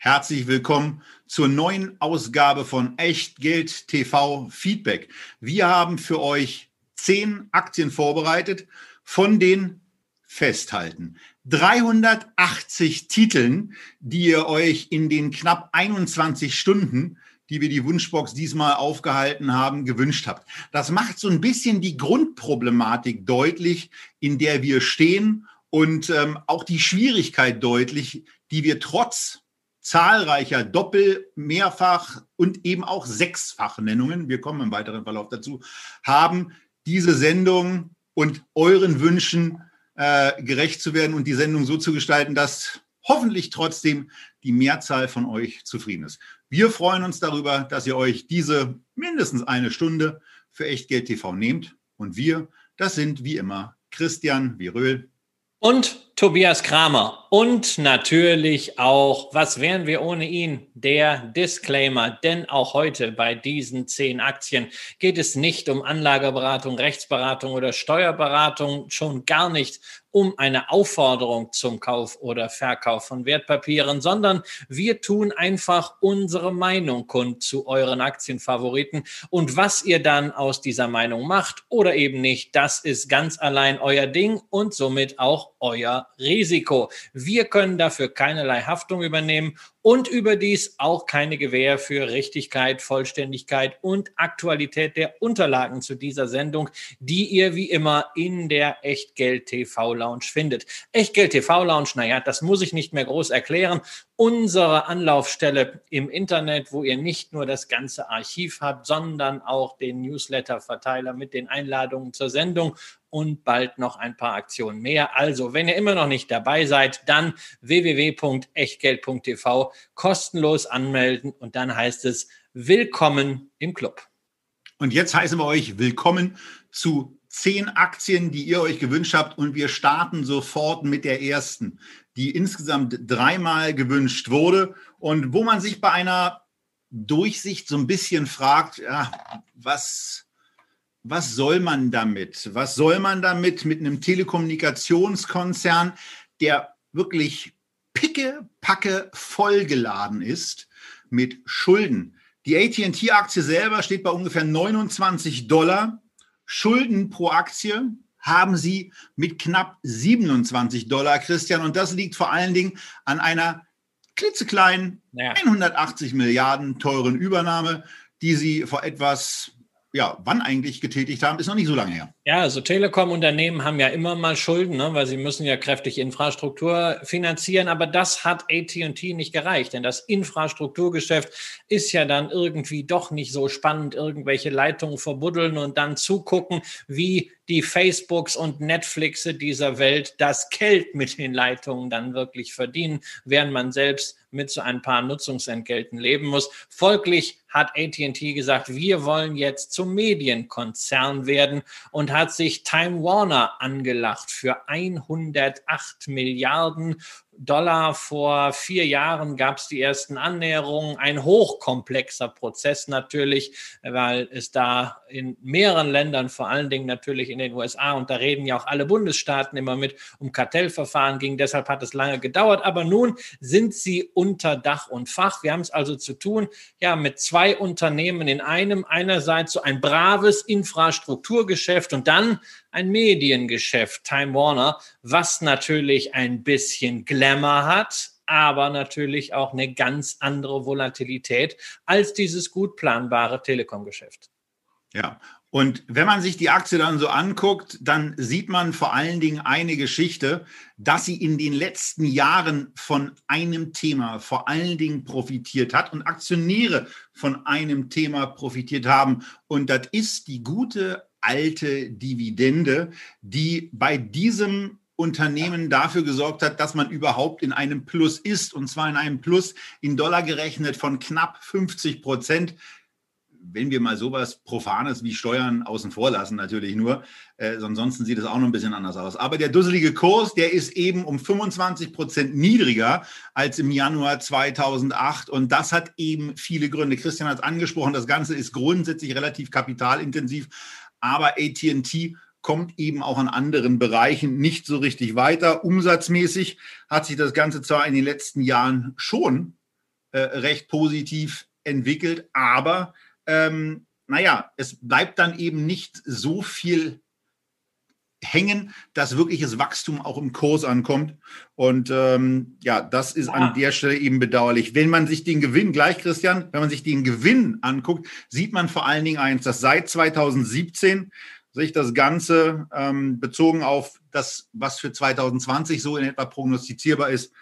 herzlich willkommen zur neuen Ausgabe von Echtgeld TV Feedback. Wir haben für euch zehn Aktien vorbereitet von den Festhalten. 380 Titeln, die ihr euch in den knapp 21 Stunden, die wir die Wunschbox diesmal aufgehalten haben, gewünscht habt. Das macht so ein bisschen die Grundproblematik deutlich, in der wir stehen und ähm, auch die Schwierigkeit deutlich, die wir trotz zahlreicher Doppel-, Mehrfach- und eben auch Sechsfach-Nennungen, wir kommen im weiteren Verlauf dazu, haben diese Sendung und euren Wünschen äh, gerecht zu werden und die Sendung so zu gestalten, dass hoffentlich trotzdem die Mehrzahl von euch zufrieden ist. Wir freuen uns darüber, dass ihr euch diese mindestens eine Stunde für Echtgeld TV nehmt. Und wir, das sind wie immer Christian Viröl und Tobias Kramer. Und natürlich auch, was wären wir ohne ihn? Der Disclaimer. Denn auch heute bei diesen zehn Aktien geht es nicht um Anlageberatung, Rechtsberatung oder Steuerberatung, schon gar nicht um eine Aufforderung zum Kauf oder Verkauf von Wertpapieren, sondern wir tun einfach unsere Meinung kund zu euren Aktienfavoriten. Und was ihr dann aus dieser Meinung macht oder eben nicht, das ist ganz allein euer Ding und somit auch euer Risiko. Wir können dafür keinerlei Haftung übernehmen und überdies auch keine Gewähr für Richtigkeit, Vollständigkeit und Aktualität der Unterlagen zu dieser Sendung, die ihr wie immer in der Echtgeld TV Lounge findet. Echtgeld TV Lounge, naja, das muss ich nicht mehr groß erklären. Unsere Anlaufstelle im Internet, wo ihr nicht nur das ganze Archiv habt, sondern auch den Newsletter-Verteiler mit den Einladungen zur Sendung und bald noch ein paar Aktionen mehr. Also, wenn ihr immer noch nicht dabei seid, dann www.echtgeld.tv kostenlos anmelden und dann heißt es Willkommen im Club. Und jetzt heißen wir euch Willkommen zu zehn Aktien, die ihr euch gewünscht habt und wir starten sofort mit der ersten, die insgesamt dreimal gewünscht wurde und wo man sich bei einer Durchsicht so ein bisschen fragt, ja, was was soll man damit? Was soll man damit mit einem Telekommunikationskonzern, der wirklich picke, packe vollgeladen ist mit Schulden? Die AT&T-Aktie selber steht bei ungefähr 29 Dollar. Schulden pro Aktie haben sie mit knapp 27 Dollar, Christian. Und das liegt vor allen Dingen an einer klitzekleinen, ja. 180 Milliarden teuren Übernahme, die sie vor etwas ja, wann eigentlich getätigt haben, ist noch nicht so lange her. Ja, also Telekom-Unternehmen haben ja immer mal Schulden, ne, weil sie müssen ja kräftig Infrastruktur finanzieren, aber das hat AT&T nicht gereicht, denn das Infrastrukturgeschäft ist ja dann irgendwie doch nicht so spannend, irgendwelche Leitungen verbuddeln und dann zugucken, wie die Facebooks und Netflixe dieser Welt das Geld mit den Leitungen dann wirklich verdienen, während man selbst mit so ein paar Nutzungsentgelten leben muss. Folglich hat AT&T gesagt, wir wollen jetzt zum Medienkonzern werden und hat sich Time Warner angelacht für 108 Milliarden Dollar. Vor vier Jahren gab es die ersten Annäherungen. Ein hochkomplexer Prozess natürlich, weil es da in mehreren Ländern, vor allen Dingen natürlich in den USA, und da reden ja auch alle Bundesstaaten immer mit, um Kartellverfahren ging. Deshalb hat es lange gedauert. Aber nun sind sie unter Dach und Fach. Wir haben es also zu tun, ja, mit zwei Unternehmen in einem. Einerseits so ein braves Infrastrukturgeschäft und dann ein Mediengeschäft, Time Warner, was natürlich ein bisschen Glamour hat, aber natürlich auch eine ganz andere Volatilität als dieses gut planbare Telekom-Geschäft. Ja, und wenn man sich die Aktie dann so anguckt, dann sieht man vor allen Dingen eine Geschichte, dass sie in den letzten Jahren von einem Thema vor allen Dingen profitiert hat und Aktionäre von einem Thema profitiert haben. Und das ist die gute alte Dividende, die bei diesem Unternehmen dafür gesorgt hat, dass man überhaupt in einem Plus ist, und zwar in einem Plus in Dollar gerechnet von knapp 50 Prozent. wenn wir mal sowas Profanes wie Steuern außen vor lassen, natürlich nur, äh, ansonsten sieht es auch noch ein bisschen anders aus. Aber der dusselige Kurs, der ist eben um 25 Prozent niedriger als im Januar 2008 und das hat eben viele Gründe. Christian hat es angesprochen, das Ganze ist grundsätzlich relativ kapitalintensiv, aber AT&T kommt eben auch an anderen Bereichen nicht so richtig weiter. Umsatzmäßig hat sich das Ganze zwar in den letzten Jahren schon äh, recht positiv entwickelt, aber ähm, naja, es bleibt dann eben nicht so viel hängen, dass wirkliches Wachstum auch im Kurs ankommt. Und ähm, ja, das ist an der Stelle eben bedauerlich. Wenn man sich den Gewinn, gleich Christian, wenn man sich den Gewinn anguckt, sieht man vor allen Dingen eins, dass seit 2017 sich das Ganze ähm, bezogen auf das, was für 2020 so in etwa prognostizierbar ist,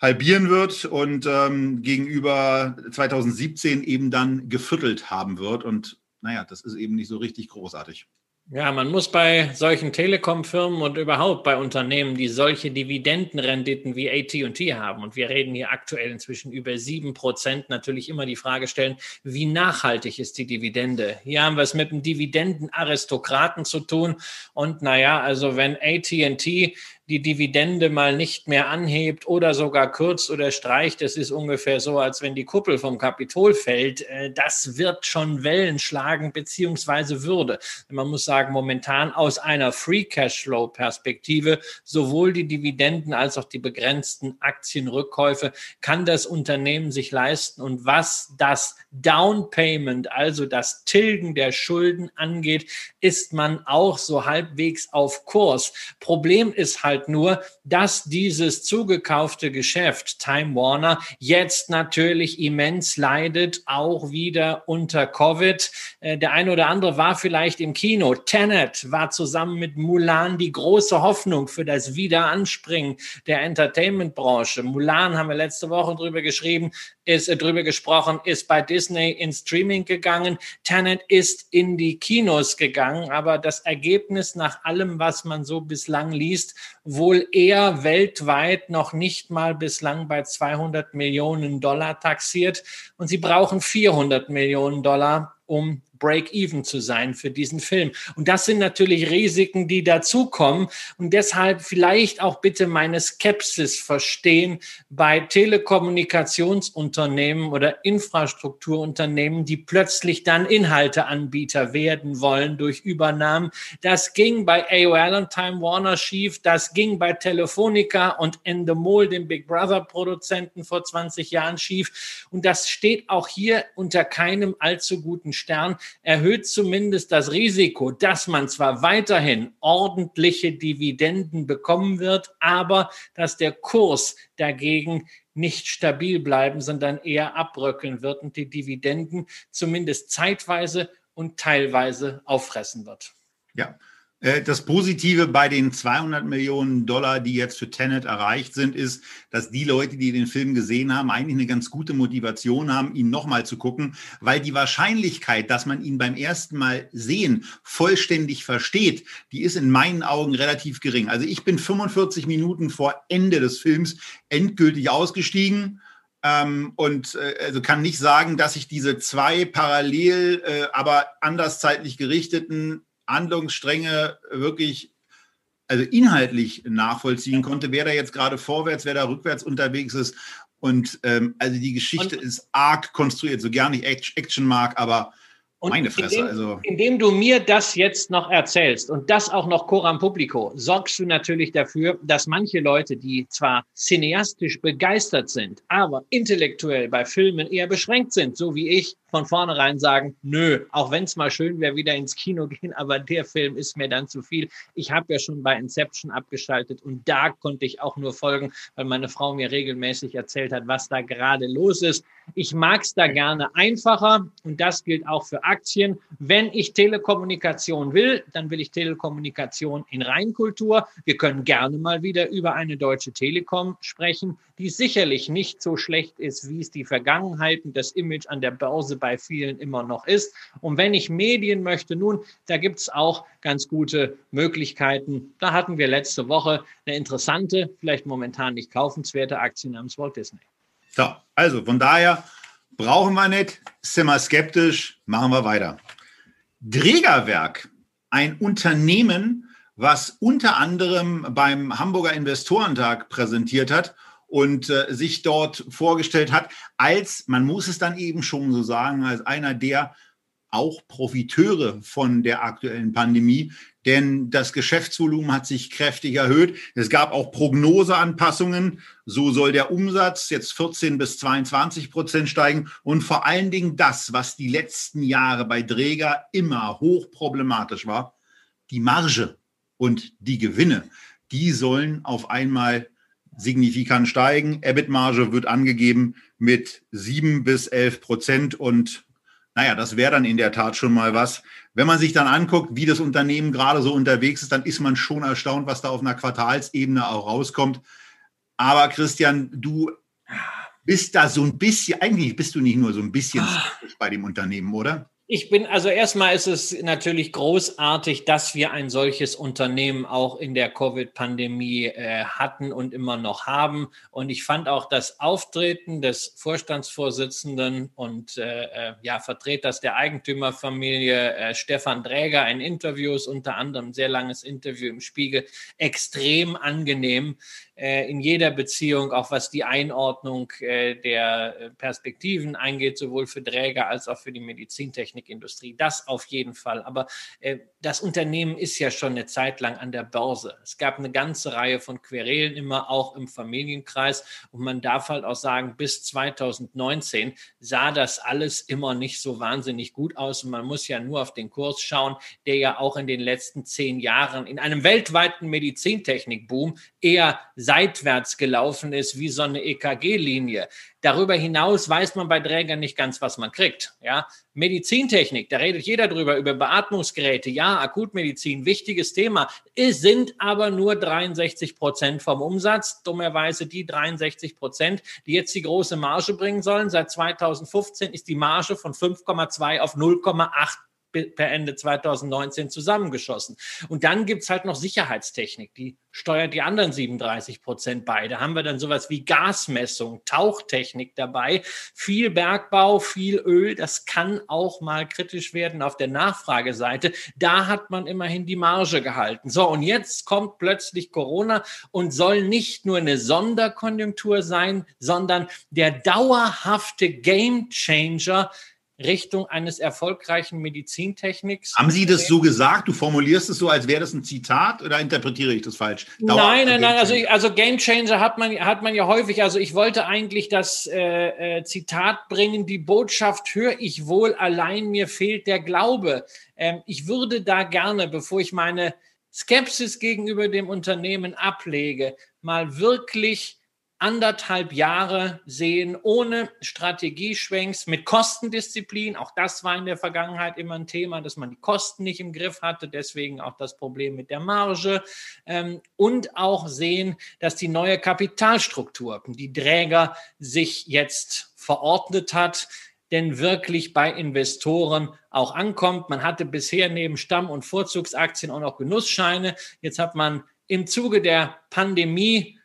halbieren wird und ähm, gegenüber 2017 eben dann geviertelt haben wird. Und naja, das ist eben nicht so richtig großartig. Ja, man muss bei solchen Telekom-Firmen und überhaupt bei Unternehmen, die solche Dividendenrenditen wie AT&T haben, und wir reden hier aktuell inzwischen über sieben Prozent, natürlich immer die Frage stellen, wie nachhaltig ist die Dividende? Hier haben wir es mit einem Dividendenaristokraten zu tun. Und naja, also wenn AT&T die Dividende mal nicht mehr anhebt oder sogar kürzt oder streicht. Es ist ungefähr so, als wenn die Kuppel vom Kapitol fällt. Äh, das wird schon Wellen schlagen, beziehungsweise würde. Man muss sagen, momentan aus einer Free Cashflow Perspektive sowohl die Dividenden als auch die begrenzten Aktienrückkäufe kann das Unternehmen sich leisten. Und was das Down Payment, also das Tilgen der Schulden angeht, ist man auch so halbwegs auf Kurs. Problem ist halt, halt nur, dass dieses zugekaufte Geschäft Time Warner jetzt natürlich immens leidet, auch wieder unter Covid. Äh, der eine oder andere war vielleicht im Kino. Tenet war zusammen mit Mulan die große Hoffnung für das Wiederanspringen der Entertainment-Branche. Mulan haben wir letzte Woche drüber geschrieben, ist äh, drüber gesprochen, ist bei Disney in Streaming gegangen. Tenet ist in die Kinos gegangen, aber das Ergebnis nach allem, was man so bislang liest, wohl eher weltweit noch nicht mal bislang bei 200 Millionen Dollar taxiert. Und sie brauchen 400 Millionen Dollar, um Break-Even zu sein für diesen Film. Und das sind natürlich Risiken, die dazukommen. Und deshalb vielleicht auch bitte meine Skepsis verstehen bei Telekommunikationsunternehmen oder Infrastrukturunternehmen, die plötzlich dann Inhalteanbieter werden wollen durch Übernahmen. Das ging bei AOL und Time Warner schief. Das ging bei Telefonica und Endemol, dem Big Brother Produzenten vor 20 Jahren schief. Und das steht auch hier unter keinem allzu guten Stern erhöht zumindest das Risiko, dass man zwar weiterhin ordentliche Dividenden bekommen wird, aber dass der Kurs dagegen nicht stabil bleiben, sondern eher abröckeln wird und die Dividenden zumindest zeitweise und teilweise auffressen wird. Ja, das Positive bei den 200 Millionen Dollar, die jetzt für Tenet erreicht sind, ist, dass die Leute, die den Film gesehen haben, eigentlich eine ganz gute Motivation haben, ihn nochmal zu gucken, weil die Wahrscheinlichkeit, dass man ihn beim ersten Mal sehen vollständig versteht, die ist in meinen Augen relativ gering. Also ich bin 45 Minuten vor Ende des Films endgültig ausgestiegen. Ähm, und äh, also kann nicht sagen, dass ich diese zwei parallel, äh, aber anders zeitlich gerichteten Handlungsstränge wirklich also inhaltlich nachvollziehen konnte, wer da jetzt gerade vorwärts, wer da rückwärts unterwegs ist. Und ähm, also die Geschichte und, ist arg konstruiert, so gar nicht Action mag, aber Meine Fresse, indem, also. Indem du mir das jetzt noch erzählst und das auch noch coram publico, sorgst du natürlich dafür, dass manche Leute, die zwar cineastisch begeistert sind, aber intellektuell bei Filmen eher beschränkt sind, so wie ich, von vornherein sagen, nö, auch wenn es mal schön wäre, wieder ins Kino gehen, aber der Film ist mir dann zu viel. Ich habe ja schon bei Inception abgeschaltet und da konnte ich auch nur folgen, weil meine Frau mir regelmäßig erzählt hat, was da gerade los ist. Ich mag es da gerne einfacher und das gilt auch für Aktien. Wenn ich Telekommunikation will, dann will ich Telekommunikation in Reinkultur. Wir können gerne mal wieder über eine deutsche Telekom sprechen, die sicherlich nicht so schlecht ist, wie es die Vergangenheit und das Image an der Börse bei vielen immer noch ist. Und wenn ich Medien möchte, nun, da gibt es auch ganz gute Möglichkeiten. Da hatten wir letzte Woche eine interessante, vielleicht momentan nicht kaufenswerte Aktie namens Walt Disney. So, also von daher Brauchen wir nicht, sind wir skeptisch, machen wir weiter. Drägerwerk, ein Unternehmen, was unter anderem beim Hamburger Investorentag präsentiert hat und äh, sich dort vorgestellt hat, als, man muss es dann eben schon so sagen, als einer der auch Profiteure von der aktuellen Pandemie, denn das Geschäftsvolumen hat sich kräftig erhöht. Es gab auch Prognoseanpassungen. So soll der Umsatz jetzt 14 bis 22 Prozent steigen. Und vor allen Dingen das, was die letzten Jahre bei Dräger immer hochproblematisch war, die Marge und die Gewinne, die sollen auf einmal signifikant steigen. EBIT-Marge wird angegeben mit 7 bis 11 Prozent und naja, das wäre dann in der Tat schon mal was. Wenn man sich dann anguckt, wie das Unternehmen gerade so unterwegs ist, dann ist man schon erstaunt, was da auf einer Quartalsebene auch rauskommt. Aber Christian, du bist da so ein bisschen, eigentlich bist du nicht nur so ein bisschen ah. bei dem Unternehmen, oder? Ich bin, also erstmal ist es natürlich großartig, dass wir ein solches Unternehmen auch in der Covid-Pandemie äh, hatten und immer noch haben. Und ich fand auch das Auftreten des Vorstandsvorsitzenden und äh, äh ja, Vertreters der Eigentümerfamilie äh, Stefan Dräger ein Interview, unter anderem ein sehr langes Interview im Spiegel, extrem angenehm in jeder Beziehung, auch was die Einordnung äh, der Perspektiven eingeht, sowohl für Dräger als auch für die Medizintechnik. Technikindustrie. Das auf jeden Fall. Aber äh, das Unternehmen ist ja schon eine Zeit lang an der Börse. Es gab eine ganze Reihe von Querelen immer auch im Familienkreis. Und man darf halt auch sagen, bis 2019 sah das alles immer nicht so wahnsinnig gut aus. Und man muss ja nur auf den Kurs schauen, der ja auch in den letzten zehn Jahren in einem weltweiten Medizintechnikboom eher seitwärts gelaufen ist, wie so eine EKG-Linie. Darüber hinaus weiß man bei Trägern nicht ganz, was man kriegt. Ja, Medizintechnik, da redet jeder drüber, über Beatmungsgeräte. Ja, Akutmedizin, wichtiges Thema. Es sind aber nur 63 Prozent vom Umsatz. Dummerweise die 63 Prozent, die jetzt die große Marge bringen sollen. Seit 2015 ist die Marge von 5,2 auf 0,8 per Ende 2019 zusammengeschossen. Und dann gibt's halt noch Sicherheitstechnik, die steuert die anderen 37 Prozent bei. Da haben wir dann sowas wie Gasmessung, Tauchtechnik dabei, viel Bergbau, viel Öl. Das kann auch mal kritisch werden auf der Nachfrageseite. Da hat man immerhin die Marge gehalten. So, und jetzt kommt plötzlich Corona und soll nicht nur eine Sonderkonjunktur sein, sondern der dauerhafte Gamechanger Richtung eines erfolgreichen Medizintechniks. Haben Sie das so gesagt? Du formulierst es so, als wäre das ein Zitat oder interpretiere ich das falsch? Dauer nein, nein, nein. Also, ich, also Game Changer hat man, hat man ja häufig. Also ich wollte eigentlich das äh, äh, Zitat bringen, die Botschaft höre ich wohl, allein mir fehlt der Glaube. Ähm, ich würde da gerne, bevor ich meine Skepsis gegenüber dem Unternehmen ablege, mal wirklich anderthalb Jahre sehen ohne Strategieschwenks mit Kostendisziplin. Auch das war in der Vergangenheit immer ein Thema, dass man die Kosten nicht im Griff hatte. Deswegen auch das Problem mit der Marge. Ähm, und auch sehen, dass die neue Kapitalstruktur, die Träger sich jetzt verordnet hat, denn wirklich bei Investoren auch ankommt. Man hatte bisher neben Stamm- und Vorzugsaktien auch noch Genussscheine. Jetzt hat man im Zuge der Pandemie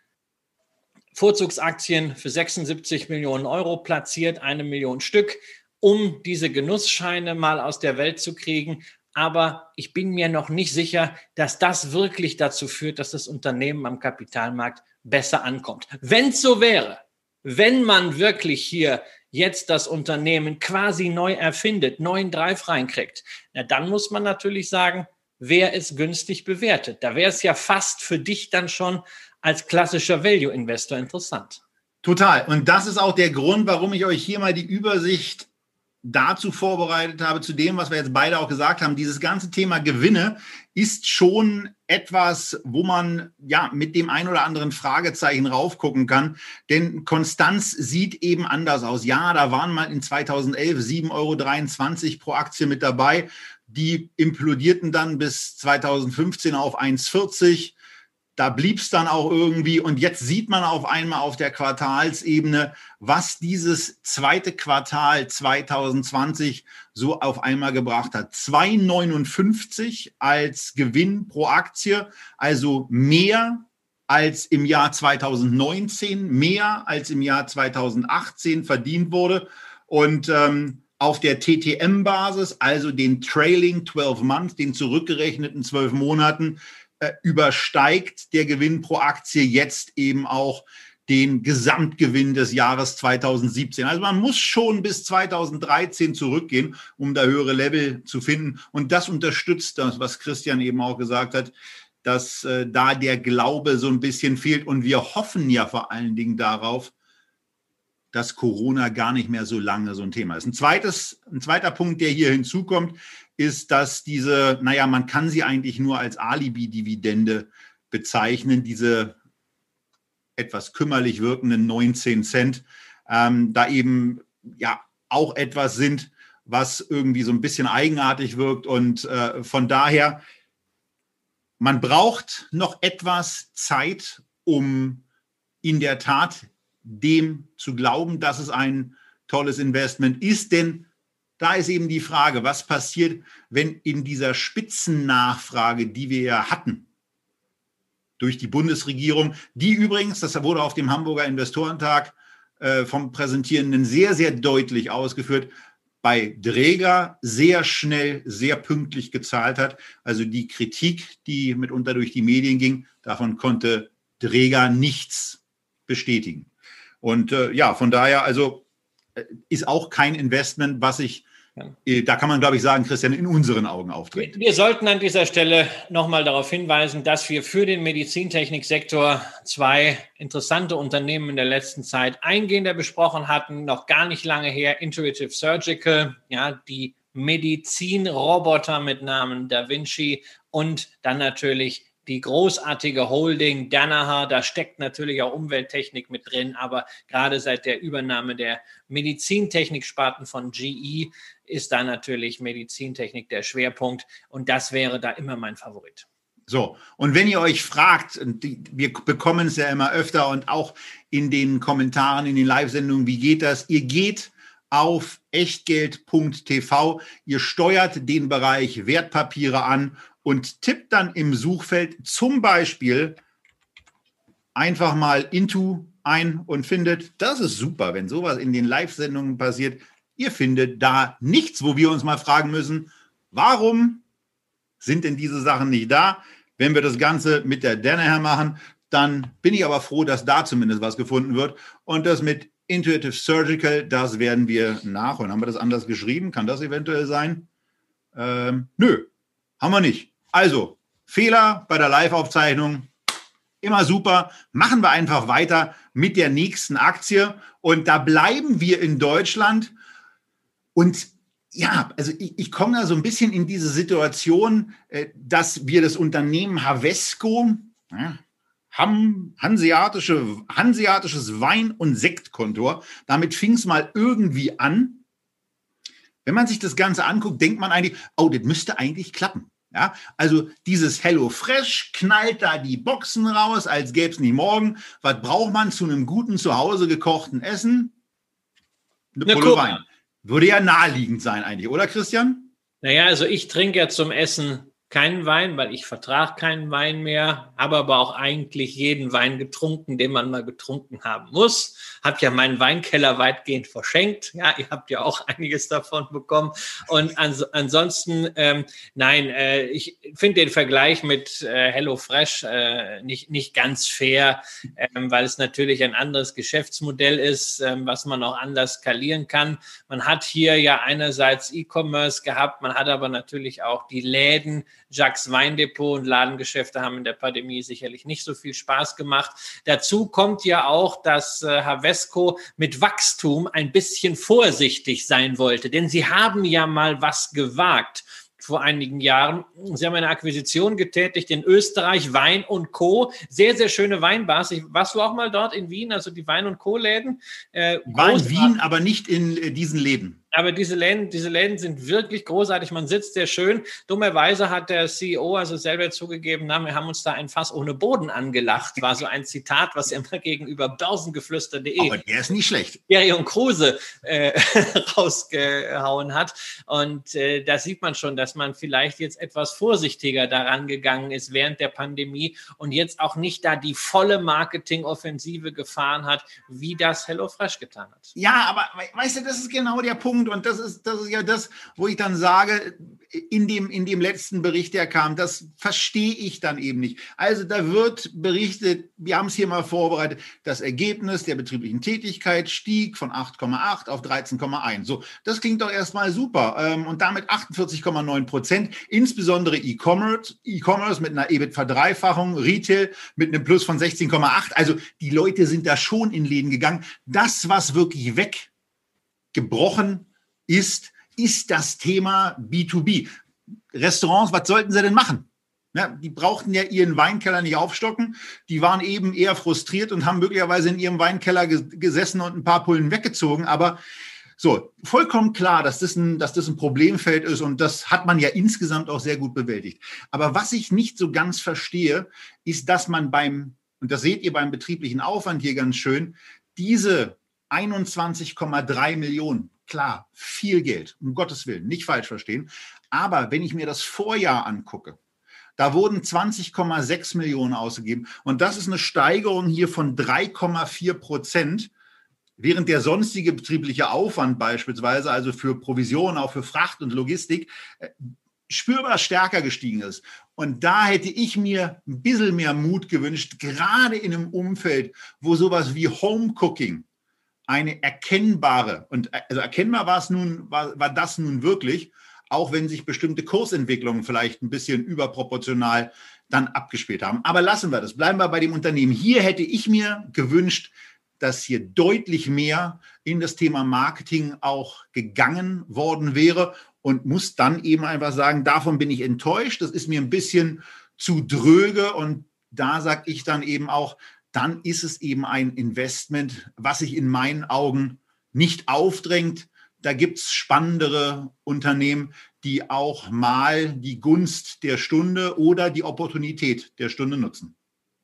Vorzugsaktien für 76 Millionen Euro platziert, eine Million Stück, um diese Genussscheine mal aus der Welt zu kriegen. Aber ich bin mir noch nicht sicher, dass das wirklich dazu führt, dass das Unternehmen am Kapitalmarkt besser ankommt. Wenn es so wäre, wenn man wirklich hier jetzt das Unternehmen quasi neu erfindet, neuen Drive reinkriegt, na, dann muss man natürlich sagen, wer es günstig bewertet. Da wäre es ja fast für dich dann schon als klassischer Value-Investor interessant. Total. Und das ist auch der Grund, warum ich euch hier mal die Übersicht dazu vorbereitet habe, zu dem, was wir jetzt beide auch gesagt haben. Dieses ganze Thema Gewinne ist schon etwas, wo man ja mit dem ein oder anderen Fragezeichen raufgucken kann. Denn Konstanz sieht eben anders aus. Ja, da waren mal in 2011 7,23 Euro pro Aktie mit dabei. Die implodierten dann bis 2015 auf 1,40 da blieb es dann auch irgendwie. Und jetzt sieht man auf einmal auf der Quartalsebene, was dieses zweite Quartal 2020 so auf einmal gebracht hat. 2,59 als Gewinn pro Aktie, also mehr als im Jahr 2019, mehr als im Jahr 2018 verdient wurde. Und ähm, auf der TTM-Basis, also den Trailing 12 Months, den zurückgerechneten 12 Monaten, äh, übersteigt der Gewinn pro Aktie jetzt eben auch den Gesamtgewinn des Jahres 2017. Also man muss schon bis 2013 zurückgehen, um da höhere Level zu finden. Und das unterstützt das, was Christian eben auch gesagt hat, dass äh, da der Glaube so ein bisschen fehlt. Und wir hoffen ja vor allen Dingen darauf, dass Corona gar nicht mehr so lange so ein Thema ist. Ein, zweites, ein zweiter Punkt, der hier hinzukommt, ist, dass diese, naja, man kann sie eigentlich nur als Alibi-Dividende bezeichnen, diese etwas kümmerlich wirkenden 19 Cent, ähm, da eben ja auch etwas sind, was irgendwie so ein bisschen eigenartig wirkt. Und äh, von daher, man braucht noch etwas Zeit, um in der Tat dem zu glauben, dass es ein tolles Investment ist. Denn da ist eben die Frage, was passiert, wenn in dieser Spitzennachfrage, die wir ja hatten, durch die Bundesregierung, die übrigens, das wurde auf dem Hamburger Investorentag äh, vom Präsentierenden sehr, sehr deutlich ausgeführt, bei Dräger sehr schnell, sehr pünktlich gezahlt hat. Also die Kritik, die mitunter durch die Medien ging, davon konnte Dräger nichts bestätigen. Und äh, ja, von daher, also äh, ist auch kein Investment, was ich, ja. äh, da kann man, glaube ich, sagen, Christian, in unseren Augen auftritt. Wir, wir sollten an dieser Stelle nochmal darauf hinweisen, dass wir für den Medizintechniksektor zwei interessante Unternehmen in der letzten Zeit eingehender besprochen hatten, noch gar nicht lange her, Intuitive Surgical, ja, die Medizinroboter mit Namen Da Vinci und dann natürlich die großartige Holding Danaher, da steckt natürlich auch Umwelttechnik mit drin, aber gerade seit der Übernahme der Medizintechnik-Sparten von GE ist da natürlich Medizintechnik der Schwerpunkt und das wäre da immer mein Favorit. So, und wenn ihr euch fragt, wir bekommen es ja immer öfter und auch in den Kommentaren, in den Live-Sendungen, wie geht das? Ihr geht auf echtgeld.tv, ihr steuert den Bereich Wertpapiere an und tippt dann im Suchfeld zum Beispiel einfach mal Into ein und findet, das ist super, wenn sowas in den Live-Sendungen passiert. Ihr findet da nichts, wo wir uns mal fragen müssen, warum sind denn diese Sachen nicht da? Wenn wir das Ganze mit der Danaher machen, dann bin ich aber froh, dass da zumindest was gefunden wird. Und das mit Intuitive Surgical, das werden wir nachholen. Haben wir das anders geschrieben? Kann das eventuell sein? Ähm, nö, haben wir nicht. Also, Fehler bei der Live-Aufzeichnung, immer super. Machen wir einfach weiter mit der nächsten Aktie. Und da bleiben wir in Deutschland. Und ja, also ich, ich komme da so ein bisschen in diese Situation, äh, dass wir das Unternehmen Havesco, ja, haben hanseatische, hanseatisches Wein- und Sektkontor. Damit fing es mal irgendwie an. Wenn man sich das Ganze anguckt, denkt man eigentlich, oh, das müsste eigentlich klappen. Ja, also dieses Hello Fresh knallt da die Boxen raus, als gäbe es nicht morgen. Was braucht man zu einem guten zu Hause gekochten Essen? Eine Pulle Wein. Würde ja naheliegend sein eigentlich, oder Christian? Naja, also ich trinke ja zum Essen keinen Wein, weil ich vertrage keinen Wein mehr, habe aber auch eigentlich jeden Wein getrunken, den man mal getrunken haben muss. Hab ja meinen Weinkeller weitgehend verschenkt. Ja, ihr habt ja auch einiges davon bekommen. Und ans ansonsten, ähm, nein, äh, ich finde den Vergleich mit äh, Hello Fresh äh, nicht, nicht ganz fair, ähm, weil es natürlich ein anderes Geschäftsmodell ist, ähm, was man auch anders skalieren kann. Man hat hier ja einerseits E-Commerce gehabt, man hat aber natürlich auch die Läden, Jacques Weindepot und Ladengeschäfte haben in der Pandemie sicherlich nicht so viel Spaß gemacht. Dazu kommt ja auch, dass äh, Havesco mit Wachstum ein bisschen vorsichtig sein wollte, denn sie haben ja mal was gewagt vor einigen Jahren. Sie haben eine Akquisition getätigt in Österreich, Wein und Co. Sehr, sehr schöne Weinbars. Ich, warst du auch mal dort in Wien, also die Wein- und Co-Läden? Äh, War in Wien, aber nicht in äh, diesen Läden. Aber diese Läden, diese Läden sind wirklich großartig. Man sitzt sehr schön. Dummerweise hat der CEO also selber zugegeben, na, wir haben uns da ein Fass ohne Boden angelacht. War so ein Zitat, was er immer gegenüber börsengeflüster.de. Aber der ist nicht schlecht. Gary und Kruse äh, rausgehauen hat. Und äh, da sieht man schon, dass man vielleicht jetzt etwas vorsichtiger daran gegangen ist während der Pandemie und jetzt auch nicht da die volle Marketingoffensive gefahren hat, wie das HelloFresh getan hat. Ja, aber weißt du, das ist genau der Punkt. Und das ist, das ist ja das, wo ich dann sage, in dem, in dem letzten Bericht, der kam, das verstehe ich dann eben nicht. Also da wird berichtet, wir haben es hier mal vorbereitet, das Ergebnis der betrieblichen Tätigkeit stieg von 8,8 auf 13,1. So, das klingt doch erstmal super. Ähm, und damit 48,9 Prozent, insbesondere E-Commerce, E-Commerce mit einer EBIT-Verdreifachung, Retail mit einem Plus von 16,8. Also die Leute sind da schon in Läden gegangen. Das, was wirklich weggebrochen ist, ist das Thema B2B. Restaurants, was sollten sie denn machen? Ja, die brauchten ja ihren Weinkeller nicht aufstocken. Die waren eben eher frustriert und haben möglicherweise in ihrem Weinkeller gesessen und ein paar Pullen weggezogen. Aber so, vollkommen klar, dass das, ein, dass das ein Problemfeld ist und das hat man ja insgesamt auch sehr gut bewältigt. Aber was ich nicht so ganz verstehe, ist, dass man beim, und das seht ihr beim betrieblichen Aufwand hier ganz schön, diese 21,3 Millionen Klar, viel Geld, um Gottes Willen, nicht falsch verstehen. Aber wenn ich mir das Vorjahr angucke, da wurden 20,6 Millionen ausgegeben. Und das ist eine Steigerung hier von 3,4 Prozent, während der sonstige betriebliche Aufwand beispielsweise, also für Provisionen, auch für Fracht und Logistik, äh, spürbar stärker gestiegen ist. Und da hätte ich mir ein bisschen mehr Mut gewünscht, gerade in einem Umfeld, wo sowas wie Home Cooking eine erkennbare, und also erkennbar war es nun, war, war das nun wirklich, auch wenn sich bestimmte Kursentwicklungen vielleicht ein bisschen überproportional dann abgespielt haben. Aber lassen wir das, bleiben wir bei dem Unternehmen. Hier hätte ich mir gewünscht, dass hier deutlich mehr in das Thema Marketing auch gegangen worden wäre und muss dann eben einfach sagen, davon bin ich enttäuscht. Das ist mir ein bisschen zu dröge und da sage ich dann eben auch, dann ist es eben ein Investment, was sich in meinen Augen nicht aufdrängt. Da gibt es spannendere Unternehmen, die auch mal die Gunst der Stunde oder die Opportunität der Stunde nutzen.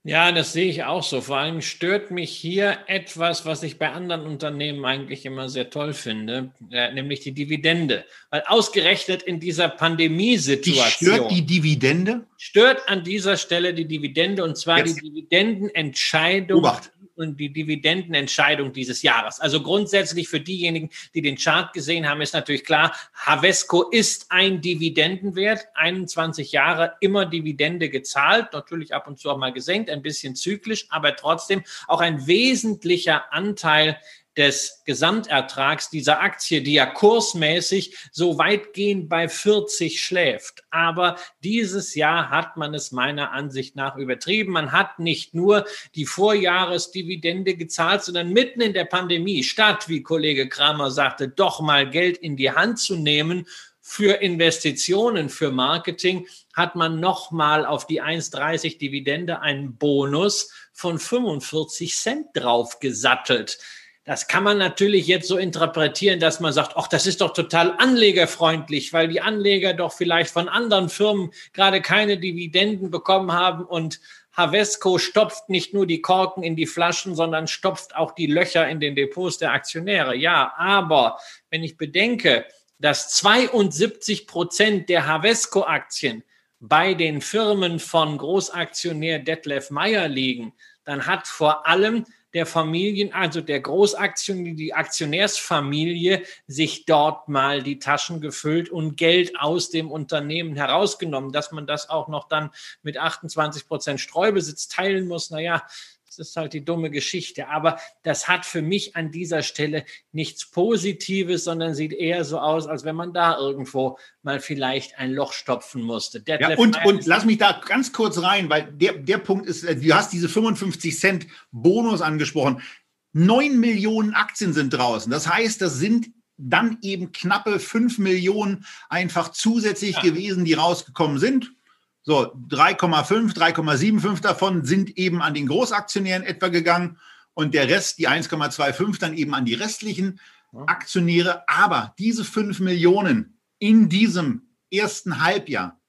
Ja, das sehe ich auch so. Vor allem stört mich hier etwas, was ich bei anderen Unternehmen eigentlich immer sehr toll finde, äh, nämlich die Dividende. Weil ausgerechnet in dieser Pandemiesituation. Stört die Dividende? Stört an dieser Stelle die Dividende und zwar Jetzt. die Dividendenentscheidung Obacht und die Dividendenentscheidung dieses Jahres. Also grundsätzlich für diejenigen, die den Chart gesehen haben, ist natürlich klar, Havesco ist ein Dividendenwert, 21 Jahre immer Dividende gezahlt, natürlich ab und zu auch mal gesenkt, ein bisschen zyklisch, aber trotzdem auch ein wesentlicher Anteil des Gesamtertrags dieser Aktie, die ja kursmäßig so weitgehend bei 40 schläft. Aber dieses Jahr hat man es meiner Ansicht nach übertrieben. Man hat nicht nur die Vorjahresdividende gezahlt, sondern mitten in der Pandemie, statt, wie Kollege Kramer sagte, doch mal Geld in die Hand zu nehmen, für Investitionen, für Marketing hat man nochmal auf die 1,30 Dividende einen Bonus von 45 Cent draufgesattelt. Das kann man natürlich jetzt so interpretieren, dass man sagt, ach, das ist doch total anlegerfreundlich, weil die Anleger doch vielleicht von anderen Firmen gerade keine Dividenden bekommen haben und Havesco stopft nicht nur die Korken in die Flaschen, sondern stopft auch die Löcher in den Depots der Aktionäre. Ja, aber wenn ich bedenke, dass 72 Prozent der Havesco-Aktien bei den Firmen von Großaktionär Detlef Meyer liegen, dann hat vor allem der Familien, also der Großaktionär, die Aktionärsfamilie sich dort mal die Taschen gefüllt und Geld aus dem Unternehmen herausgenommen, dass man das auch noch dann mit 28 Prozent Streubesitz teilen muss. Naja, das ist halt die dumme Geschichte. Aber das hat für mich an dieser Stelle nichts Positives, sondern sieht eher so aus, als wenn man da irgendwo mal vielleicht ein Loch stopfen musste. Ja, und, und lass mich da ganz kurz rein, weil der, der Punkt ist, äh, du hast diese 55 Cent Bonus angesprochen. Neun Millionen Aktien sind draußen. Das heißt, das sind dann eben knappe fünf Millionen einfach zusätzlich ja. gewesen, die rausgekommen sind. So, 3,5, 3,75 davon sind eben an den Großaktionären etwa gegangen und der Rest, die 1,25, dann eben an die restlichen Aktionäre, aber diese 5 Millionen in diesem ersten Halbjahr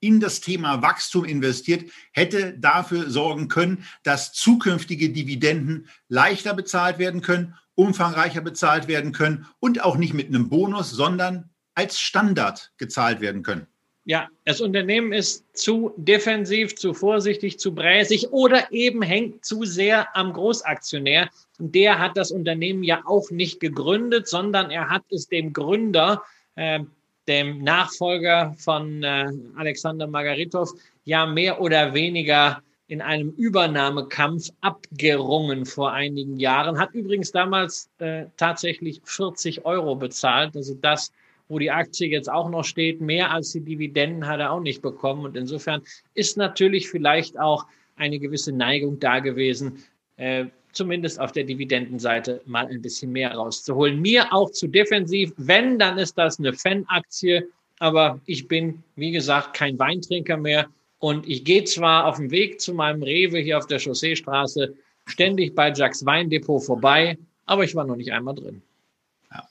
in das Thema Wachstum investiert, hätte dafür sorgen können, dass zukünftige Dividenden leichter bezahlt werden können, umfangreicher bezahlt werden können und auch nicht mit einem Bonus, sondern als Standard gezahlt werden können. Ja, das Unternehmen ist zu defensiv, zu vorsichtig, zu bräsig oder eben hängt zu sehr am Großaktionär. Der hat das Unternehmen ja auch nicht gegründet, sondern er hat es dem Gründer, äh, dem Nachfolger von äh, Alexander Margaritov, ja mehr oder weniger in einem Übernahmekampf abgerungen vor einigen Jahren. Hat übrigens damals äh, tatsächlich 40 Euro bezahlt, also das wo die Aktie jetzt auch noch steht, mehr als die Dividenden hat er auch nicht bekommen. Und insofern ist natürlich vielleicht auch eine gewisse Neigung da gewesen, äh, zumindest auf der Dividendenseite mal ein bisschen mehr rauszuholen. Mir auch zu defensiv. Wenn, dann ist das eine Fan-Aktie. Aber ich bin, wie gesagt, kein Weintrinker mehr. Und ich gehe zwar auf dem Weg zu meinem Rewe hier auf der Chausseestraße ständig bei Jacks Weindepot vorbei, aber ich war noch nicht einmal drin. Ja.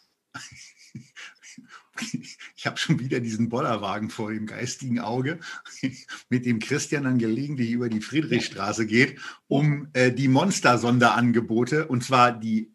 ich habe schon wieder diesen Bollerwagen vor dem geistigen Auge, mit dem Christian dann gelegentlich über die Friedrichstraße geht, um äh, die Monster-Sonderangebote, und zwar die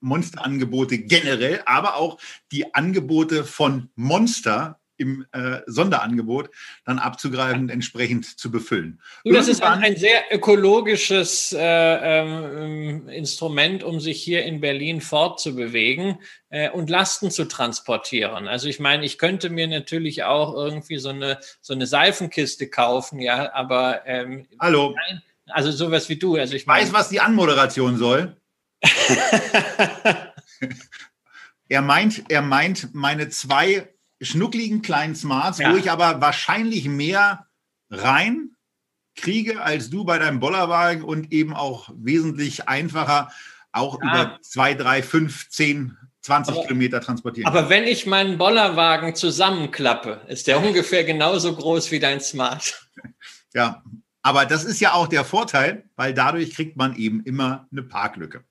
Monsterangebote generell, aber auch die Angebote von Monster im äh, Sonderangebot dann abzugreifen und entsprechend zu befüllen. Du, das ist ein, ein, sehr ökologisches äh, ähm, Instrument, um sich hier in Berlin fortzubewegen äh, und Lasten zu transportieren. Also ich meine, ich könnte mir natürlich auch irgendwie so eine, so eine Seifenkiste kaufen, ja, aber ähm, Hallo. Nein, also sowas wie du. Also ich mein, weiß, was die Anmoderation soll. er meint, er meint meine zwei schnuckligen kleinen Smarts, ja. wo ich aber wahrscheinlich mehr rein kriege als du bei deinem Bollerwagen und eben auch wesentlich einfacher auch ja. über zwei, drei, fünf, zehn 20 aber, Kilometer transportieren. Aber wenn ich meinen Bollerwagen zusammenklappe, ist der ungefähr genauso groß wie dein Smart. Ja, aber das ist ja auch der Vorteil, weil dadurch kriegt man eben immer eine Parklücke.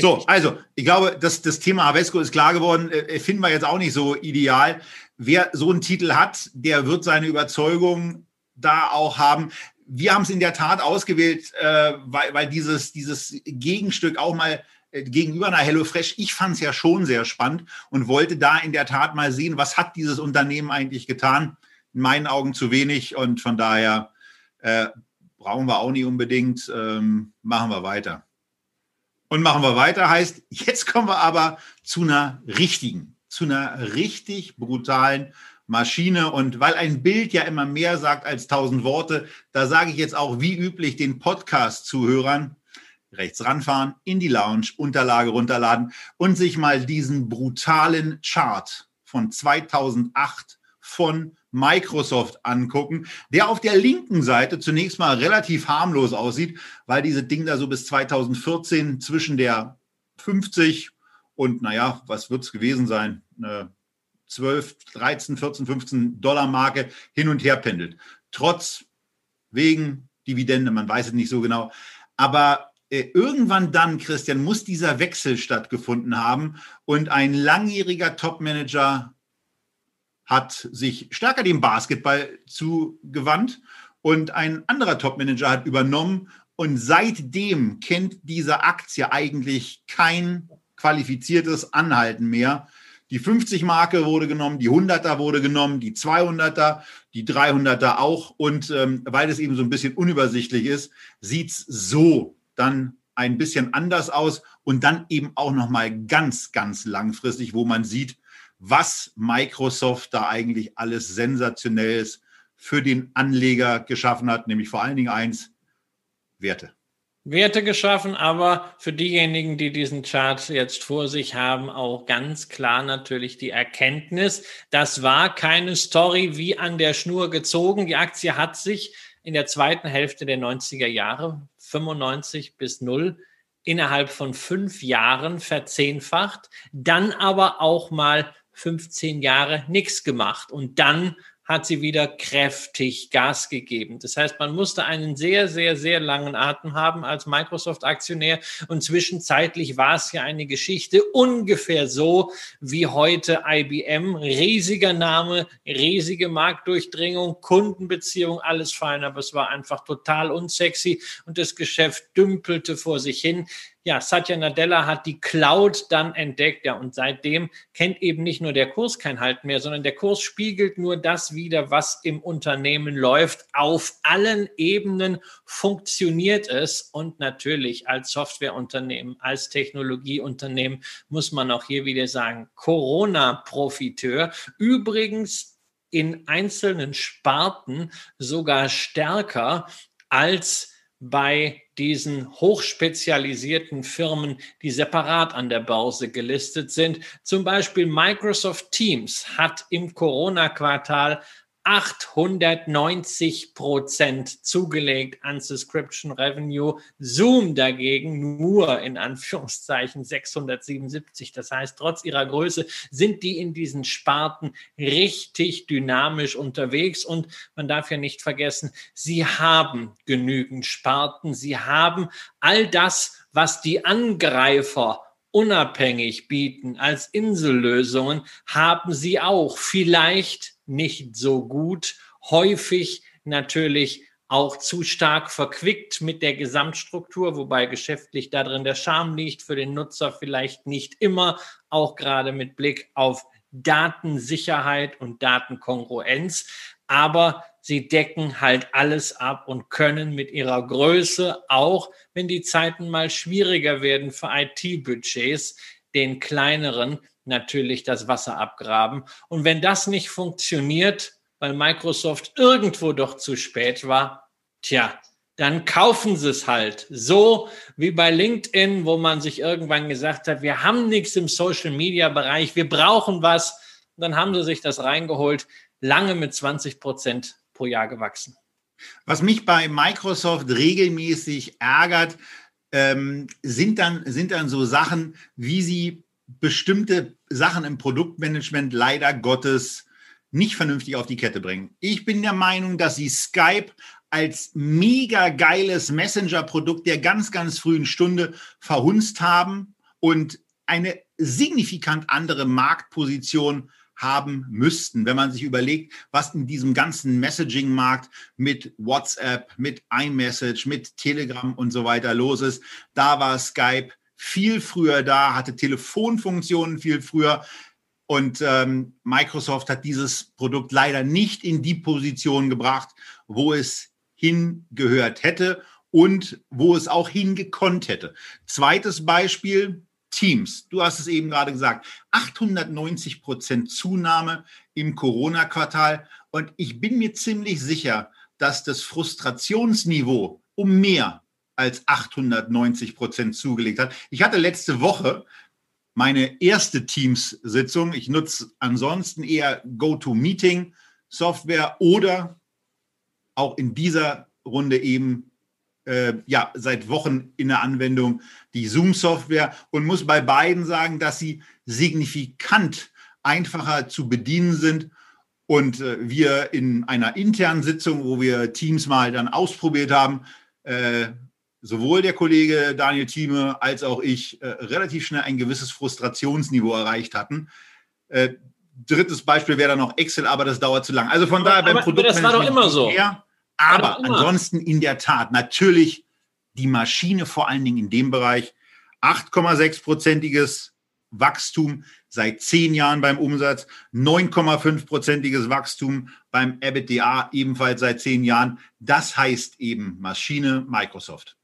So, also, ich glaube, das, das Thema Avesco ist klar geworden. Äh, finden wir jetzt auch nicht so ideal. Wer so einen Titel hat, der wird seine Überzeugung da auch haben. Wir haben es in der Tat ausgewählt, äh, weil, weil dieses, dieses Gegenstück auch mal äh, gegenüber einer HelloFresh, ich fand es ja schon sehr spannend und wollte da in der Tat mal sehen, was hat dieses Unternehmen eigentlich getan. In meinen Augen zu wenig und von daher äh, brauchen wir auch nicht unbedingt. Ähm, machen wir weiter. Und machen wir weiter heißt, jetzt kommen wir aber zu einer richtigen, zu einer richtig brutalen Maschine. Und weil ein Bild ja immer mehr sagt als tausend Worte, da sage ich jetzt auch wie üblich den Podcast-Zuhörern, rechts ranfahren, in die Lounge, Unterlage runterladen und sich mal diesen brutalen Chart von 2008 von Microsoft angucken, der auf der linken Seite zunächst mal relativ harmlos aussieht, weil diese Ding da so bis 2014 zwischen der 50 und naja, was wird es gewesen sein? Eine 12, 13, 14, 15 Dollar Marke hin und her pendelt. Trotz wegen Dividende, man weiß es nicht so genau. Aber äh, irgendwann dann, Christian, muss dieser Wechsel stattgefunden haben und ein langjähriger Topmanager hat sich stärker dem Basketball zugewandt und ein anderer Topmanager hat übernommen und seitdem kennt diese Aktie eigentlich kein qualifiziertes Anhalten mehr. Die 50-Marke wurde genommen, die 100er wurde genommen, die 200er, die 300er auch. Und ähm, weil es eben so ein bisschen unübersichtlich ist, sieht es so dann ein bisschen anders aus und dann eben auch noch mal ganz, ganz langfristig, wo man sieht, was Microsoft da eigentlich alles Sensationelles für den Anleger geschaffen hat, nämlich vor allen Dingen eins, Werte. Werte geschaffen, aber für diejenigen, die diesen Chart jetzt vor sich haben, auch ganz klar natürlich die Erkenntnis, das war keine Story wie an der Schnur gezogen. Die Aktie hat sich in der zweiten Hälfte der 90er Jahre, 95 bis 0, innerhalb von fünf Jahren verzehnfacht, dann aber auch mal 15 Jahre nichts gemacht. Und dann hat sie wieder kräftig Gas gegeben. Das heißt, man musste einen sehr, sehr, sehr langen Atem haben als Microsoft-Aktionär. Und zwischenzeitlich war es ja eine Geschichte ungefähr so wie heute IBM. Riesiger Name, riesige Marktdurchdringung, Kundenbeziehung, alles fein, aber es war einfach total unsexy. Und das Geschäft dümpelte vor sich hin ja, Satya Nadella hat die Cloud dann entdeckt, ja, und seitdem kennt eben nicht nur der Kurs kein Halt mehr, sondern der Kurs spiegelt nur das wieder, was im Unternehmen läuft. Auf allen Ebenen funktioniert es und natürlich als Softwareunternehmen, als Technologieunternehmen muss man auch hier wieder sagen, Corona-Profiteur. Übrigens in einzelnen Sparten sogar stärker als bei diesen hochspezialisierten Firmen, die separat an der Börse gelistet sind. Zum Beispiel Microsoft Teams hat im Corona-Quartal 890 Prozent zugelegt an Subscription Revenue. Zoom dagegen nur in Anführungszeichen 677. Das heißt, trotz ihrer Größe sind die in diesen Sparten richtig dynamisch unterwegs. Und man darf ja nicht vergessen, sie haben genügend Sparten. Sie haben all das, was die Angreifer unabhängig bieten als Insellösungen, haben sie auch. Vielleicht nicht so gut, häufig natürlich auch zu stark verquickt mit der Gesamtstruktur, wobei geschäftlich darin der Charme liegt, für den Nutzer vielleicht nicht immer, auch gerade mit Blick auf Datensicherheit und Datenkongruenz. Aber sie decken halt alles ab und können mit ihrer Größe, auch wenn die Zeiten mal schwieriger werden für IT-Budgets, den kleineren natürlich das Wasser abgraben. Und wenn das nicht funktioniert, weil Microsoft irgendwo doch zu spät war, tja, dann kaufen sie es halt. So wie bei LinkedIn, wo man sich irgendwann gesagt hat, wir haben nichts im Social-Media-Bereich, wir brauchen was. Und dann haben sie sich das reingeholt, lange mit 20 Prozent pro Jahr gewachsen. Was mich bei Microsoft regelmäßig ärgert, ähm, sind, dann, sind dann so Sachen, wie sie bestimmte Sachen im Produktmanagement leider Gottes nicht vernünftig auf die Kette bringen. Ich bin der Meinung, dass sie Skype als mega geiles Messenger-Produkt der ganz, ganz frühen Stunde verhunzt haben und eine signifikant andere Marktposition haben müssten, wenn man sich überlegt, was in diesem ganzen Messaging-Markt mit WhatsApp, mit iMessage, mit Telegram und so weiter los ist. Da war Skype viel früher da, hatte Telefonfunktionen viel früher. Und ähm, Microsoft hat dieses Produkt leider nicht in die Position gebracht, wo es hingehört hätte und wo es auch hingekonnt hätte. Zweites Beispiel, Teams. Du hast es eben gerade gesagt, 890 Prozent Zunahme im Corona-Quartal. Und ich bin mir ziemlich sicher, dass das Frustrationsniveau um mehr als 890 Prozent zugelegt hat. Ich hatte letzte Woche meine erste Teams-Sitzung. Ich nutze ansonsten eher GoToMeeting-Software oder auch in dieser Runde eben äh, ja seit Wochen in der Anwendung die Zoom-Software und muss bei beiden sagen, dass sie signifikant einfacher zu bedienen sind und äh, wir in einer internen Sitzung, wo wir Teams mal dann ausprobiert haben, äh, sowohl der Kollege Daniel Thieme als auch ich äh, relativ schnell ein gewisses Frustrationsniveau erreicht hatten. Äh, drittes Beispiel wäre dann noch Excel, aber das dauert zu lang. Also von daher beim Produkt. Das war doch immer so. Eher, aber ansonsten in der Tat natürlich die Maschine vor allen Dingen in dem Bereich 8,6-prozentiges Wachstum seit zehn Jahren beim Umsatz, 9,5-prozentiges Wachstum beim EBITDA ebenfalls seit zehn Jahren. Das heißt eben Maschine Microsoft.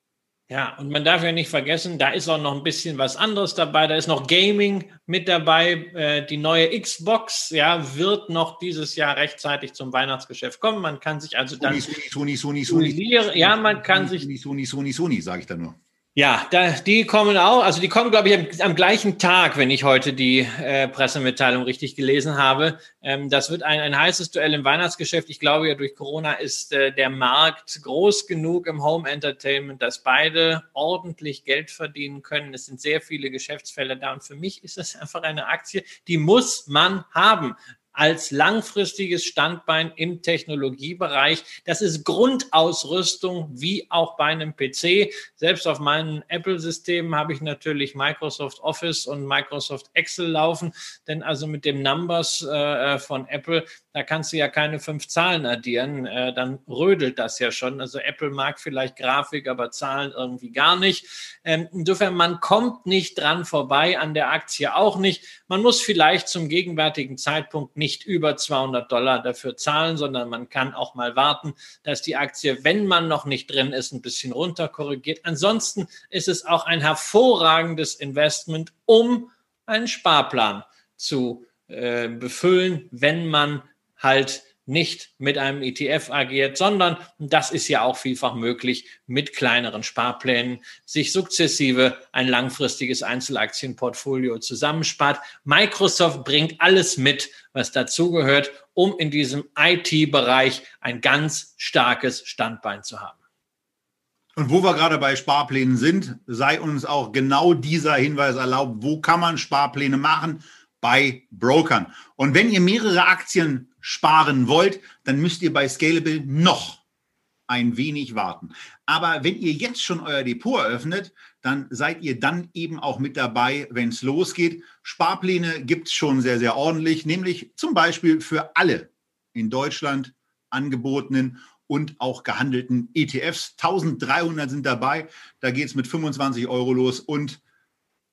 Ja, und man darf ja nicht vergessen, da ist auch noch ein bisschen was anderes dabei. Da ist noch Gaming mit dabei. Äh, die neue Xbox, ja, wird noch dieses Jahr rechtzeitig zum Weihnachtsgeschäft kommen. Man kann sich also dann. Sony, Sony, Sony, Sony. Sony ja, man kann Sony, sich. Sony, Sony, Sony, Sony, sage ich da nur. Ja, da, die kommen auch, also die kommen, glaube ich, am, am, gleichen Tag, wenn ich heute die äh, Pressemitteilung richtig gelesen habe. Ähm, das wird ein, ein heißes Duell im Weihnachtsgeschäft. Ich glaube ja, durch Corona ist äh, der Markt groß genug im Home Entertainment, dass beide ordentlich Geld verdienen können. Es sind sehr viele Geschäftsfelder da und für mich ist das einfach eine Aktie, die muss man haben. Als langfristiges Standbein im Technologiebereich. Das ist Grundausrüstung wie auch bei einem PC. Selbst auf meinen Apple-Systemen habe ich natürlich Microsoft Office und Microsoft Excel laufen, denn also mit dem Numbers äh, von Apple, da kannst du ja keine fünf Zahlen addieren, äh, dann rödelt das ja schon. Also Apple mag vielleicht Grafik, aber Zahlen irgendwie gar nicht. Ähm, insofern, man kommt nicht dran vorbei, an der Aktie auch nicht. Man muss vielleicht zum gegenwärtigen Zeitpunkt nicht über 200 Dollar dafür zahlen, sondern man kann auch mal warten, dass die Aktie, wenn man noch nicht drin ist, ein bisschen runter korrigiert. Ansonsten ist es auch ein hervorragendes Investment, um einen Sparplan zu äh, befüllen, wenn man halt nicht mit einem ETF agiert, sondern, das ist ja auch vielfach möglich, mit kleineren Sparplänen sich sukzessive ein langfristiges Einzelaktienportfolio zusammenspart. Microsoft bringt alles mit, was dazugehört, um in diesem IT-Bereich ein ganz starkes Standbein zu haben. Und wo wir gerade bei Sparplänen sind, sei uns auch genau dieser Hinweis erlaubt. Wo kann man Sparpläne machen? Bei Brokern. Und wenn ihr mehrere Aktien sparen wollt, dann müsst ihr bei Scalable noch ein wenig warten. Aber wenn ihr jetzt schon euer Depot eröffnet, dann seid ihr dann eben auch mit dabei, wenn es losgeht. Sparpläne gibt es schon sehr, sehr ordentlich, nämlich zum Beispiel für alle in Deutschland angebotenen und auch gehandelten ETFs. 1300 sind dabei. Da geht es mit 25 Euro los und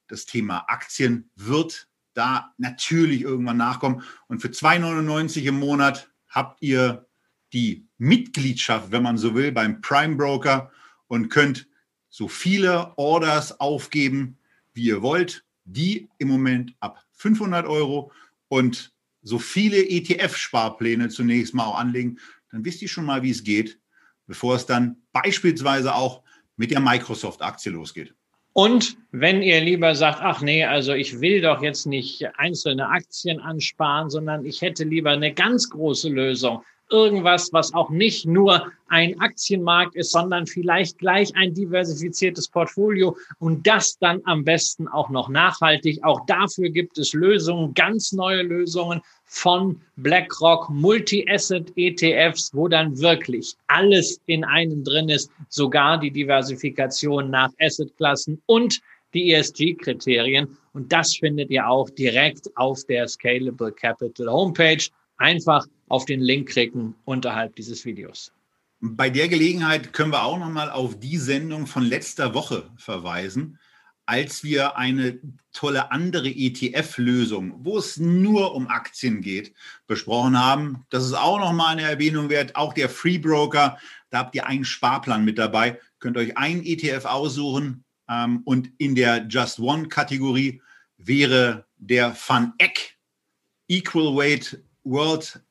das Thema Aktien wird da natürlich irgendwann nachkommen. Und für 2,99 im Monat habt ihr die Mitgliedschaft, wenn man so will, beim Prime Broker und könnt so viele Orders aufgeben, wie ihr wollt. Die im Moment ab 500 Euro und so viele ETF-Sparpläne zunächst mal auch anlegen. Dann wisst ihr schon mal, wie es geht, bevor es dann beispielsweise auch mit der Microsoft-Aktie losgeht. Und wenn ihr lieber sagt, ach nee, also ich will doch jetzt nicht einzelne Aktien ansparen, sondern ich hätte lieber eine ganz große Lösung, irgendwas, was auch nicht nur ein Aktienmarkt ist, sondern vielleicht gleich ein diversifiziertes Portfolio und das dann am besten auch noch nachhaltig. Auch dafür gibt es Lösungen, ganz neue Lösungen von BlackRock, Multi-Asset-ETFs, wo dann wirklich alles in einem drin ist, sogar die Diversifikation nach Assetklassen und die ESG-Kriterien. Und das findet ihr auch direkt auf der Scalable Capital Homepage. Einfach auf den Link klicken unterhalb dieses Videos. Bei der Gelegenheit können wir auch noch mal auf die Sendung von letzter Woche verweisen, als wir eine tolle andere ETF-Lösung, wo es nur um Aktien geht, besprochen haben. Das ist auch noch mal eine Erwähnung wert. Auch der Free Broker, da habt ihr einen Sparplan mit dabei, könnt euch einen ETF aussuchen ähm, und in der Just One-Kategorie wäre der Van Eck Equal Weight World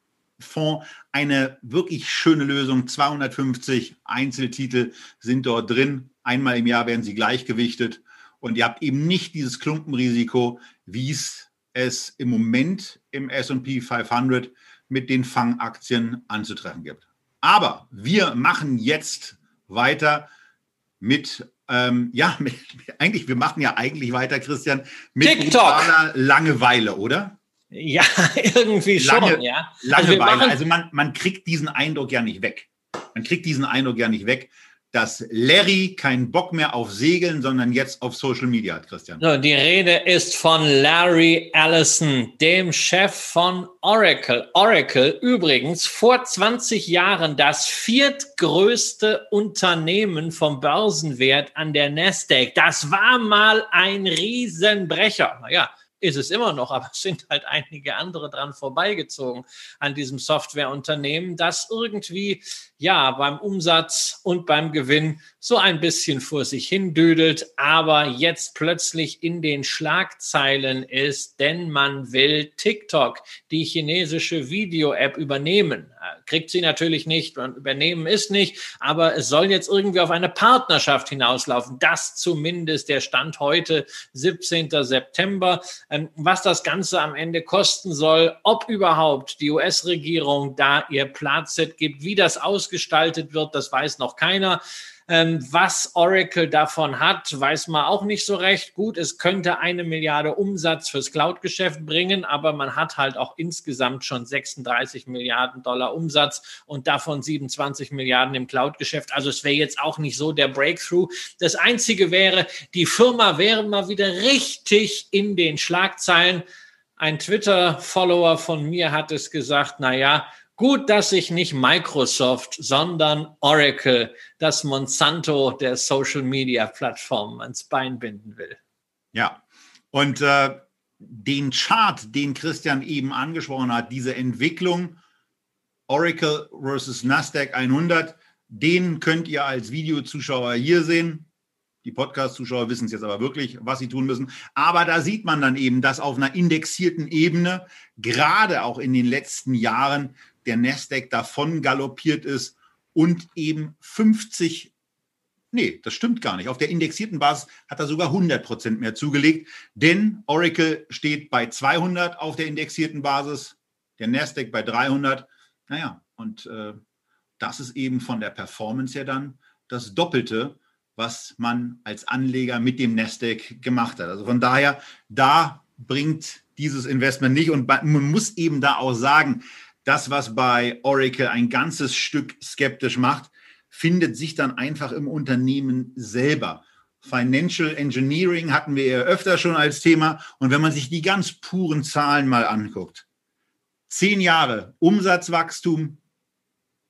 Fonds eine wirklich schöne Lösung. 250 Einzeltitel sind dort drin. Einmal im Jahr werden sie gleichgewichtet und ihr habt eben nicht dieses Klumpenrisiko, wie es es im Moment im S&P 500 mit den Fangaktien anzutreffen gibt. Aber wir machen jetzt weiter mit, ähm, ja, mit, eigentlich, wir machen ja eigentlich weiter, Christian, mit TikTok. Langeweile, oder? Ja, irgendwie Lange, schon, ja. Langeweile. Also, also man, man kriegt diesen Eindruck ja nicht weg. Man kriegt diesen Eindruck ja nicht weg, dass Larry keinen Bock mehr auf Segeln, sondern jetzt auf Social Media hat, Christian. So, die Rede ist von Larry Ellison, dem Chef von Oracle. Oracle übrigens vor 20 Jahren das viertgrößte Unternehmen vom Börsenwert an der Nasdaq. Das war mal ein Riesenbrecher. Naja, ist es immer noch, aber es sind halt einige andere dran vorbeigezogen an diesem Softwareunternehmen, das irgendwie ja beim Umsatz und beim Gewinn so ein bisschen vor sich hin düdelt, aber jetzt plötzlich in den Schlagzeilen ist, denn man will TikTok, die chinesische Video-App, übernehmen. Kriegt sie natürlich nicht und übernehmen ist nicht, aber es soll jetzt irgendwie auf eine Partnerschaft hinauslaufen. Das zumindest der Stand heute, 17. September. Ähm, was das Ganze am Ende kosten soll, ob überhaupt die US-Regierung da ihr Platz gibt, wie das ausgestaltet wird, das weiß noch keiner. Ähm, was Oracle davon hat, weiß man auch nicht so recht. Gut, es könnte eine Milliarde Umsatz fürs Cloud-Geschäft bringen, aber man hat halt auch insgesamt schon 36 Milliarden Dollar Umsatz und davon 27 Milliarden im Cloud-Geschäft. Also es wäre jetzt auch nicht so der Breakthrough. Das Einzige wäre, die Firma wäre mal wieder richtig in den Schlagzeilen. Ein Twitter-Follower von mir hat es gesagt, na ja, gut, dass ich nicht Microsoft, sondern Oracle, das Monsanto der Social-Media-Plattformen ans Bein binden will. Ja, und äh, den Chart, den Christian eben angesprochen hat, diese Entwicklung Oracle versus Nasdaq 100, den könnt ihr als Videozuschauer hier sehen. Die Podcast-Zuschauer wissen es jetzt aber wirklich, was sie tun müssen. Aber da sieht man dann eben, dass auf einer indexierten Ebene, gerade auch in den letzten Jahren, der Nasdaq davon galoppiert ist und eben 50 Nee, das stimmt gar nicht. Auf der indexierten Basis hat er sogar 100 Prozent mehr zugelegt, denn Oracle steht bei 200 auf der indexierten Basis, der Nasdaq bei 300. Naja, und äh, das ist eben von der Performance her dann das Doppelte was man als Anleger mit dem Nasdaq gemacht hat. Also von daher, da bringt dieses Investment nicht. Und man muss eben da auch sagen, das, was bei Oracle ein ganzes Stück skeptisch macht, findet sich dann einfach im Unternehmen selber. Financial Engineering hatten wir ja öfter schon als Thema. Und wenn man sich die ganz puren Zahlen mal anguckt, zehn Jahre Umsatzwachstum,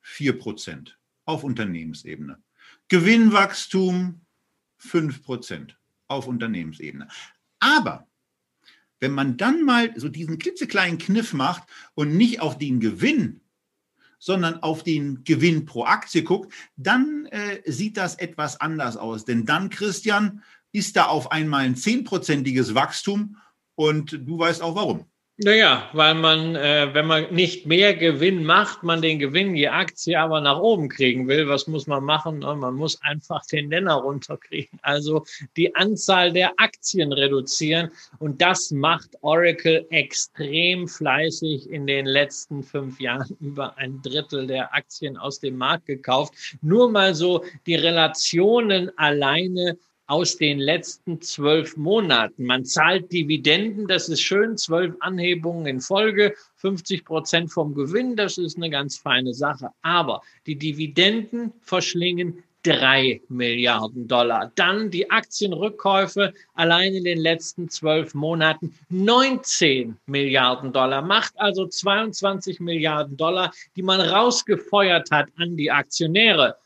vier Prozent auf Unternehmensebene. Gewinnwachstum 5% auf Unternehmensebene. Aber wenn man dann mal so diesen klitzekleinen Kniff macht und nicht auf den Gewinn, sondern auf den Gewinn pro Aktie guckt, dann äh, sieht das etwas anders aus. Denn dann, Christian, ist da auf einmal ein zehnprozentiges Wachstum und du weißt auch warum. Naja, weil man, äh, wenn man nicht mehr Gewinn macht, man den Gewinn je Aktie aber nach oben kriegen will. Was muss man machen? Man muss einfach den Nenner runterkriegen. Also die Anzahl der Aktien reduzieren. Und das macht Oracle extrem fleißig in den letzten fünf Jahren über ein Drittel der Aktien aus dem Markt gekauft. Nur mal so die Relationen alleine aus den letzten zwölf Monaten. Man zahlt Dividenden, das ist schön, zwölf Anhebungen in Folge, 50 Prozent vom Gewinn, das ist eine ganz feine Sache. Aber die Dividenden verschlingen drei Milliarden Dollar. Dann die Aktienrückkäufe allein in den letzten zwölf Monaten 19 Milliarden Dollar. Macht also 22 Milliarden Dollar, die man rausgefeuert hat an die Aktionäre.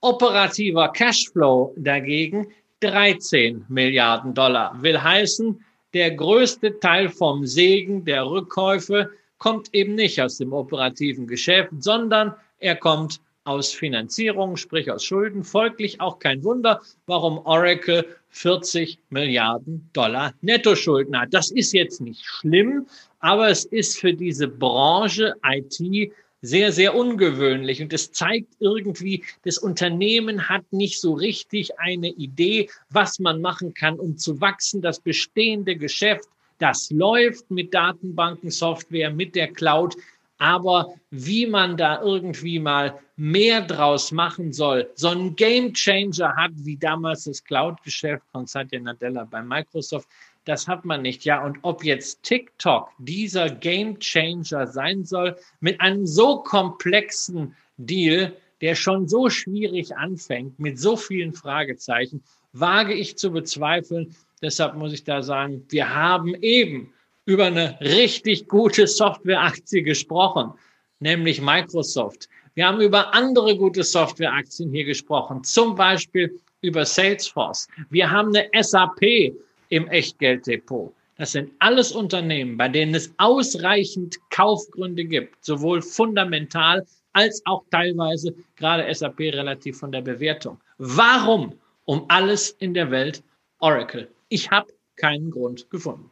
Operativer Cashflow dagegen 13 Milliarden Dollar. Will heißen, der größte Teil vom Segen der Rückkäufe kommt eben nicht aus dem operativen Geschäft, sondern er kommt aus Finanzierung, sprich aus Schulden. Folglich auch kein Wunder, warum Oracle 40 Milliarden Dollar Nettoschulden hat. Das ist jetzt nicht schlimm, aber es ist für diese Branche IT sehr, sehr ungewöhnlich. Und es zeigt irgendwie, das Unternehmen hat nicht so richtig eine Idee, was man machen kann, um zu wachsen. Das bestehende Geschäft, das läuft mit Datenbanken, Software, mit der Cloud. Aber wie man da irgendwie mal mehr draus machen soll, so ein Game Changer hat, wie damals das Cloud-Geschäft von Satya Nadella bei Microsoft, das hat man nicht. Ja, und ob jetzt TikTok dieser Game Changer sein soll, mit einem so komplexen Deal, der schon so schwierig anfängt, mit so vielen Fragezeichen, wage ich zu bezweifeln. Deshalb muss ich da sagen, wir haben eben über eine richtig gute Softwareaktie gesprochen, nämlich Microsoft. Wir haben über andere gute Softwareaktien hier gesprochen, zum Beispiel über Salesforce. Wir haben eine SAP, im Echtgelddepot. Das sind alles Unternehmen, bei denen es ausreichend Kaufgründe gibt, sowohl fundamental als auch teilweise gerade SAP relativ von der Bewertung. Warum um alles in der Welt Oracle? Ich habe keinen Grund gefunden.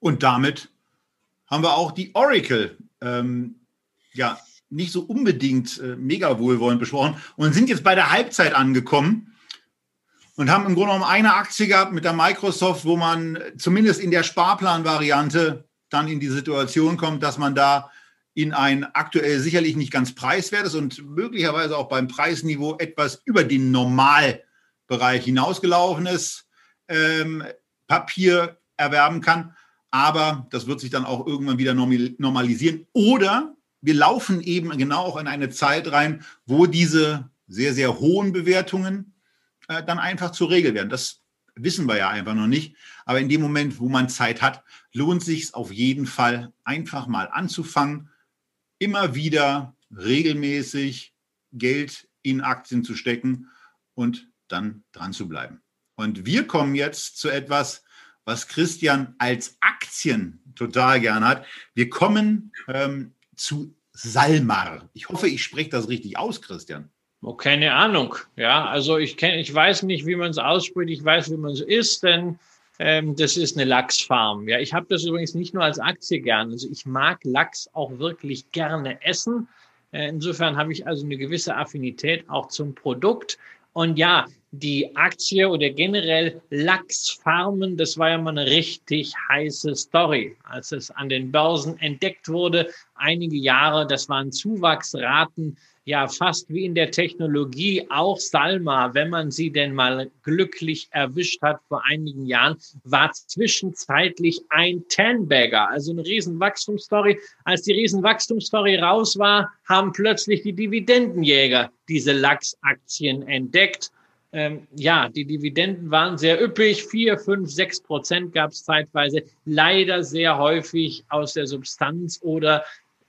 Und damit haben wir auch die Oracle ähm, ja nicht so unbedingt äh, mega wohlwollend besprochen und sind jetzt bei der Halbzeit angekommen und haben im Grunde genommen eine Aktie gehabt mit der Microsoft, wo man zumindest in der Sparplanvariante dann in die Situation kommt, dass man da in ein aktuell sicherlich nicht ganz preiswertes und möglicherweise auch beim Preisniveau etwas über den Normalbereich hinausgelaufenes ähm, Papier erwerben kann. Aber das wird sich dann auch irgendwann wieder normalisieren. Oder wir laufen eben genau auch in eine Zeit rein, wo diese sehr, sehr hohen Bewertungen äh, dann einfach zur Regel werden. Das wissen wir ja einfach noch nicht. Aber in dem Moment, wo man Zeit hat, lohnt sich auf jeden Fall einfach mal anzufangen, immer wieder regelmäßig Geld in Aktien zu stecken und dann dran zu bleiben. Und wir kommen jetzt zu etwas, was Christian als Aktien total gern hat. Wir kommen ähm, zu Salmar. Ich hoffe, ich spreche das richtig aus, Christian. Oh, keine Ahnung. Ja, also ich kenne, ich weiß nicht, wie man es ausspricht. Ich weiß, wie man es isst, denn ähm, das ist eine Lachsfarm. Ja, ich habe das übrigens nicht nur als Aktie gern. Also ich mag Lachs auch wirklich gerne essen. Äh, insofern habe ich also eine gewisse Affinität auch zum Produkt. Und ja, die Aktie oder generell Lachsfarmen, das war ja mal eine richtig heiße Story, als es an den Börsen entdeckt wurde. Einige Jahre, das waren Zuwachsraten ja fast wie in der Technologie auch Salma, wenn man sie denn mal glücklich erwischt hat vor einigen Jahren, war zwischenzeitlich ein Ten-Bagger, also eine Riesenwachstumsstory. Als die Riesenwachstumsstory raus war, haben plötzlich die Dividendenjäger diese Lachsaktien entdeckt. Ähm, ja, die Dividenden waren sehr üppig, vier, fünf, sechs Prozent gab es zeitweise, leider sehr häufig aus der Substanz oder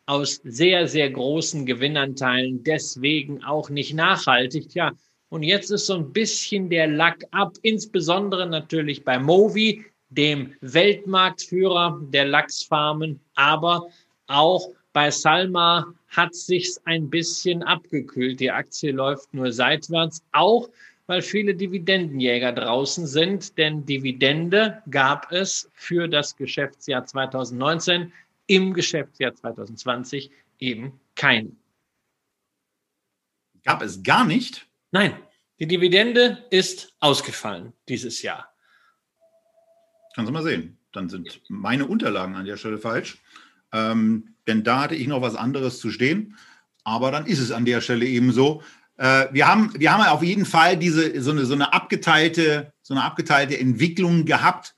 aus sehr, sehr großen Gewinnanteilen, deswegen auch nicht nachhaltig. Ja, und jetzt ist so ein bisschen der Lack ab, insbesondere natürlich bei Movi, dem Weltmarktführer der Lachsfarmen, aber auch bei Salma hat sich's ein bisschen abgekühlt. Die Aktie läuft nur seitwärts, auch weil viele Dividendenjäger draußen sind, denn Dividende gab es für das Geschäftsjahr 2019 im Geschäftsjahr 2020 eben keine. Gab es gar nicht? Nein, die Dividende ist ausgefallen dieses Jahr. Kannst du mal sehen. Dann sind meine Unterlagen an der Stelle falsch. Ähm, denn da hatte ich noch was anderes zu stehen. Aber dann ist es an der Stelle eben so. Äh, wir, haben, wir haben auf jeden Fall diese, so, eine, so, eine abgeteilte, so eine abgeteilte Entwicklung gehabt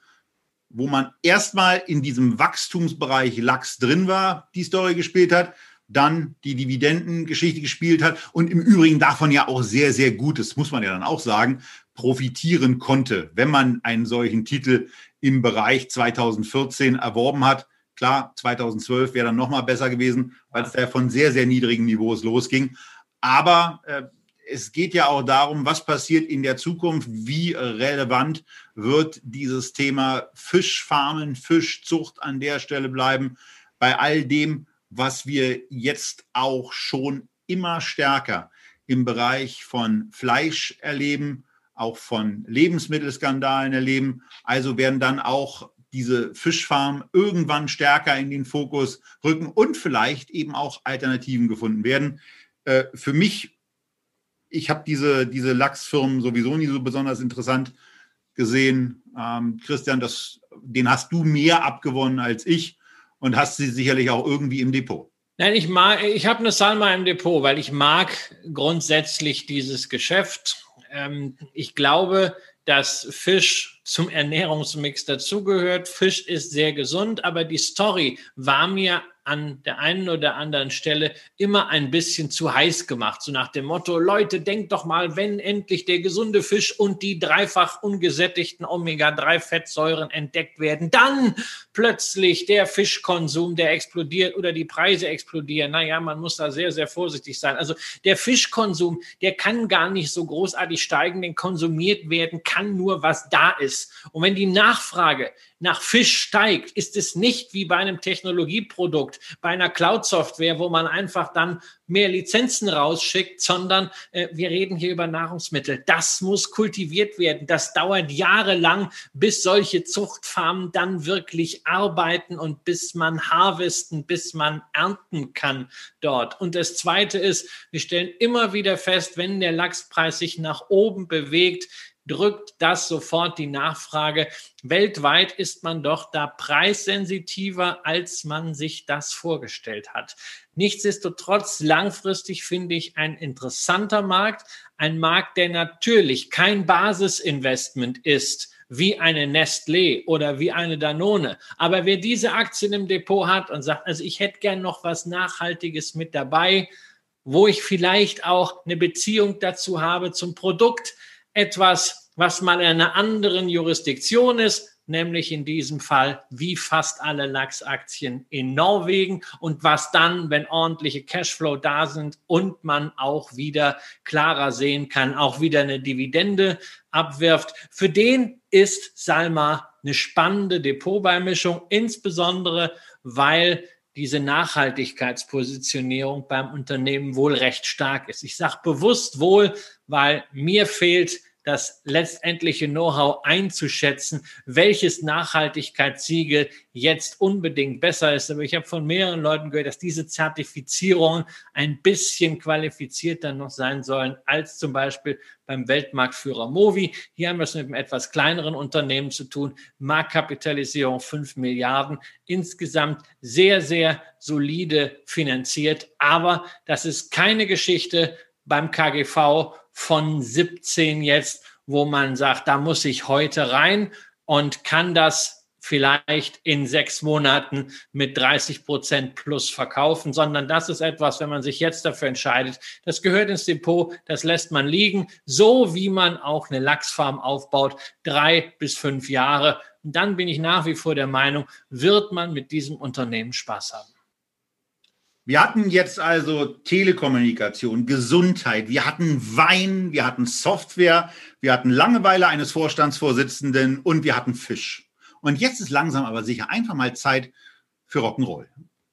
wo man erstmal in diesem Wachstumsbereich Lachs drin war, die Story gespielt hat, dann die Dividendengeschichte gespielt hat und im Übrigen davon ja auch sehr, sehr gut, das muss man ja dann auch sagen, profitieren konnte, wenn man einen solchen Titel im Bereich 2014 erworben hat. Klar, 2012 wäre dann nochmal besser gewesen, weil es da von sehr, sehr niedrigen Niveaus losging. Aber äh, es geht ja auch darum, was passiert in der Zukunft, wie relevant wird dieses Thema Fischfarmen, Fischzucht an der Stelle bleiben, bei all dem, was wir jetzt auch schon immer stärker im Bereich von Fleisch erleben, auch von Lebensmittelskandalen erleben. Also werden dann auch diese Fischfarmen irgendwann stärker in den Fokus rücken und vielleicht eben auch Alternativen gefunden werden. Äh, für mich ich habe diese, diese Lachsfirmen sowieso nie so besonders interessant gesehen. Ähm, Christian, das, den hast du mehr abgewonnen als ich und hast sie sicherlich auch irgendwie im Depot. Nein, ich mag, ich habe eine Salma im Depot, weil ich mag grundsätzlich dieses Geschäft. Ähm, ich glaube, dass Fisch zum Ernährungsmix dazugehört. Fisch ist sehr gesund, aber die Story war mir an der einen oder anderen Stelle immer ein bisschen zu heiß gemacht. So nach dem Motto, Leute, denkt doch mal, wenn endlich der gesunde Fisch und die dreifach ungesättigten Omega-3-Fettsäuren entdeckt werden, dann plötzlich der Fischkonsum, der explodiert oder die Preise explodieren. Naja, man muss da sehr, sehr vorsichtig sein. Also der Fischkonsum, der kann gar nicht so großartig steigen, denn konsumiert werden kann nur, was da ist. Und wenn die Nachfrage nach Fisch steigt, ist es nicht wie bei einem Technologieprodukt, bei einer Cloud-Software, wo man einfach dann mehr Lizenzen rausschickt, sondern äh, wir reden hier über Nahrungsmittel. Das muss kultiviert werden. Das dauert jahrelang, bis solche Zuchtfarmen dann wirklich arbeiten und bis man harvesten, bis man ernten kann dort. Und das Zweite ist, wir stellen immer wieder fest, wenn der Lachspreis sich nach oben bewegt, drückt das sofort die Nachfrage. Weltweit ist man doch da preissensitiver, als man sich das vorgestellt hat. Nichtsdestotrotz langfristig finde ich ein interessanter Markt, ein Markt, der natürlich kein Basisinvestment ist, wie eine Nestlé oder wie eine Danone. Aber wer diese Aktien im Depot hat und sagt, also ich hätte gern noch was Nachhaltiges mit dabei, wo ich vielleicht auch eine Beziehung dazu habe zum Produkt, etwas, was mal in einer anderen Jurisdiktion ist, nämlich in diesem Fall wie fast alle Lachsaktien in Norwegen und was dann, wenn ordentliche Cashflow da sind und man auch wieder klarer sehen kann, auch wieder eine Dividende abwirft. Für den ist Salma eine spannende Depotbeimischung, insbesondere weil diese Nachhaltigkeitspositionierung beim Unternehmen wohl recht stark ist. Ich sage bewusst wohl, weil mir fehlt das letztendliche Know-how einzuschätzen, welches Nachhaltigkeitssiegel jetzt unbedingt besser ist. Aber ich habe von mehreren Leuten gehört, dass diese Zertifizierungen ein bisschen qualifizierter noch sein sollen als zum Beispiel beim Weltmarktführer Movi. Hier haben wir es mit einem etwas kleineren Unternehmen zu tun. Marktkapitalisierung 5 Milliarden. Insgesamt sehr, sehr solide finanziert. Aber das ist keine Geschichte beim KGV von 17 jetzt, wo man sagt, da muss ich heute rein und kann das vielleicht in sechs Monaten mit 30 Prozent plus verkaufen, sondern das ist etwas, wenn man sich jetzt dafür entscheidet, das gehört ins Depot, das lässt man liegen, so wie man auch eine Lachsfarm aufbaut, drei bis fünf Jahre. Und dann bin ich nach wie vor der Meinung, wird man mit diesem Unternehmen Spaß haben. Wir hatten jetzt also Telekommunikation, Gesundheit, wir hatten Wein, wir hatten Software, wir hatten Langeweile eines Vorstandsvorsitzenden und wir hatten Fisch. Und jetzt ist langsam aber sicher einfach mal Zeit für Rock'n'Roll.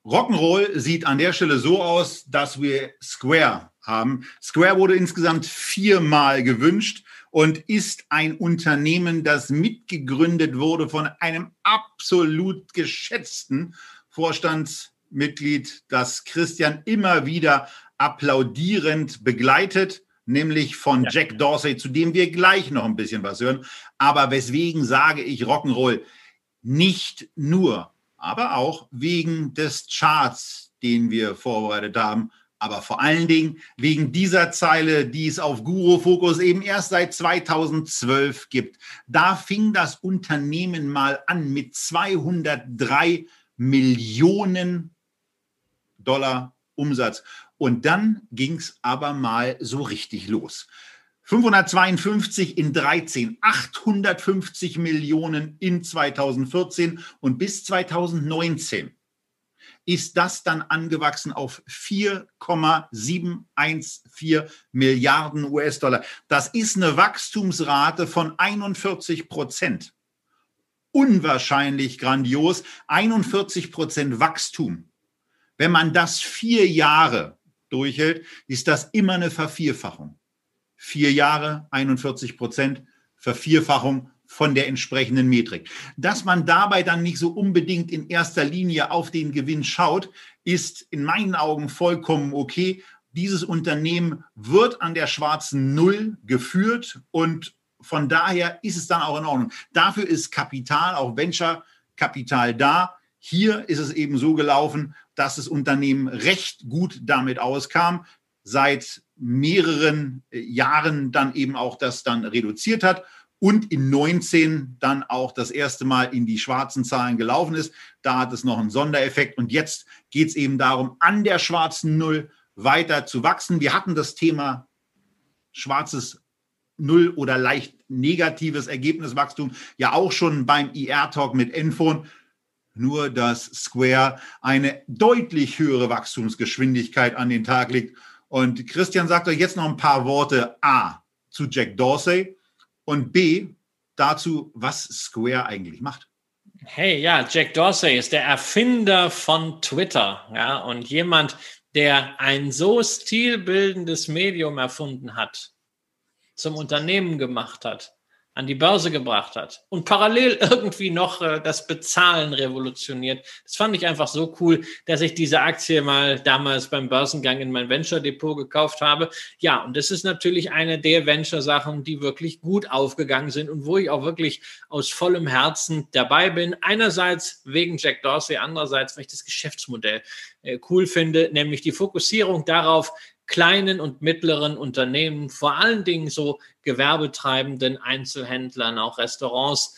Rock'n'Roll sieht an der Stelle so aus, dass wir Square haben. Square wurde insgesamt viermal gewünscht und ist ein Unternehmen, das mitgegründet wurde von einem absolut geschätzten Vorstands Mitglied, das Christian immer wieder applaudierend begleitet, nämlich von ja. Jack Dorsey, zu dem wir gleich noch ein bisschen was hören. Aber weswegen sage ich Rock'n'Roll? Nicht nur, aber auch wegen des Charts, den wir vorbereitet haben, aber vor allen Dingen wegen dieser Zeile, die es auf Guru Focus eben erst seit 2012 gibt. Da fing das Unternehmen mal an mit 203 Millionen Dollar Umsatz. Und dann ging es aber mal so richtig los. 552 in 13, 850 Millionen in 2014 und bis 2019 ist das dann angewachsen auf 4,714 Milliarden US-Dollar. Das ist eine Wachstumsrate von 41 Prozent. Unwahrscheinlich grandios. 41 Prozent Wachstum wenn man das vier Jahre durchhält, ist das immer eine Vervierfachung. Vier Jahre, 41 Prozent, Vervierfachung von der entsprechenden Metrik. Dass man dabei dann nicht so unbedingt in erster Linie auf den Gewinn schaut, ist in meinen Augen vollkommen okay. Dieses Unternehmen wird an der schwarzen Null geführt und von daher ist es dann auch in Ordnung. Dafür ist Kapital, auch Venture-Kapital da. Hier ist es eben so gelaufen, dass das Unternehmen recht gut damit auskam, seit mehreren äh, Jahren dann eben auch das dann reduziert hat und in 19 dann auch das erste Mal in die schwarzen Zahlen gelaufen ist. Da hat es noch einen Sondereffekt und jetzt geht es eben darum, an der schwarzen Null weiter zu wachsen. Wir hatten das Thema schwarzes Null oder leicht negatives Ergebniswachstum ja auch schon beim IR-Talk mit Enphone nur dass Square eine deutlich höhere Wachstumsgeschwindigkeit an den Tag legt. Und Christian sagt euch jetzt noch ein paar Worte A zu Jack Dorsey und B dazu, was Square eigentlich macht. Hey, ja, Jack Dorsey ist der Erfinder von Twitter, ja, und jemand, der ein so stilbildendes Medium erfunden hat, zum Unternehmen gemacht hat, an die Börse gebracht hat und parallel irgendwie noch äh, das Bezahlen revolutioniert. Das fand ich einfach so cool, dass ich diese Aktie mal damals beim Börsengang in mein Venture Depot gekauft habe. Ja, und das ist natürlich eine der Venture Sachen, die wirklich gut aufgegangen sind und wo ich auch wirklich aus vollem Herzen dabei bin. Einerseits wegen Jack Dorsey, andererseits, weil ich das Geschäftsmodell äh, cool finde, nämlich die Fokussierung darauf, kleinen und mittleren Unternehmen, vor allen Dingen so gewerbetreibenden Einzelhändlern, auch Restaurants,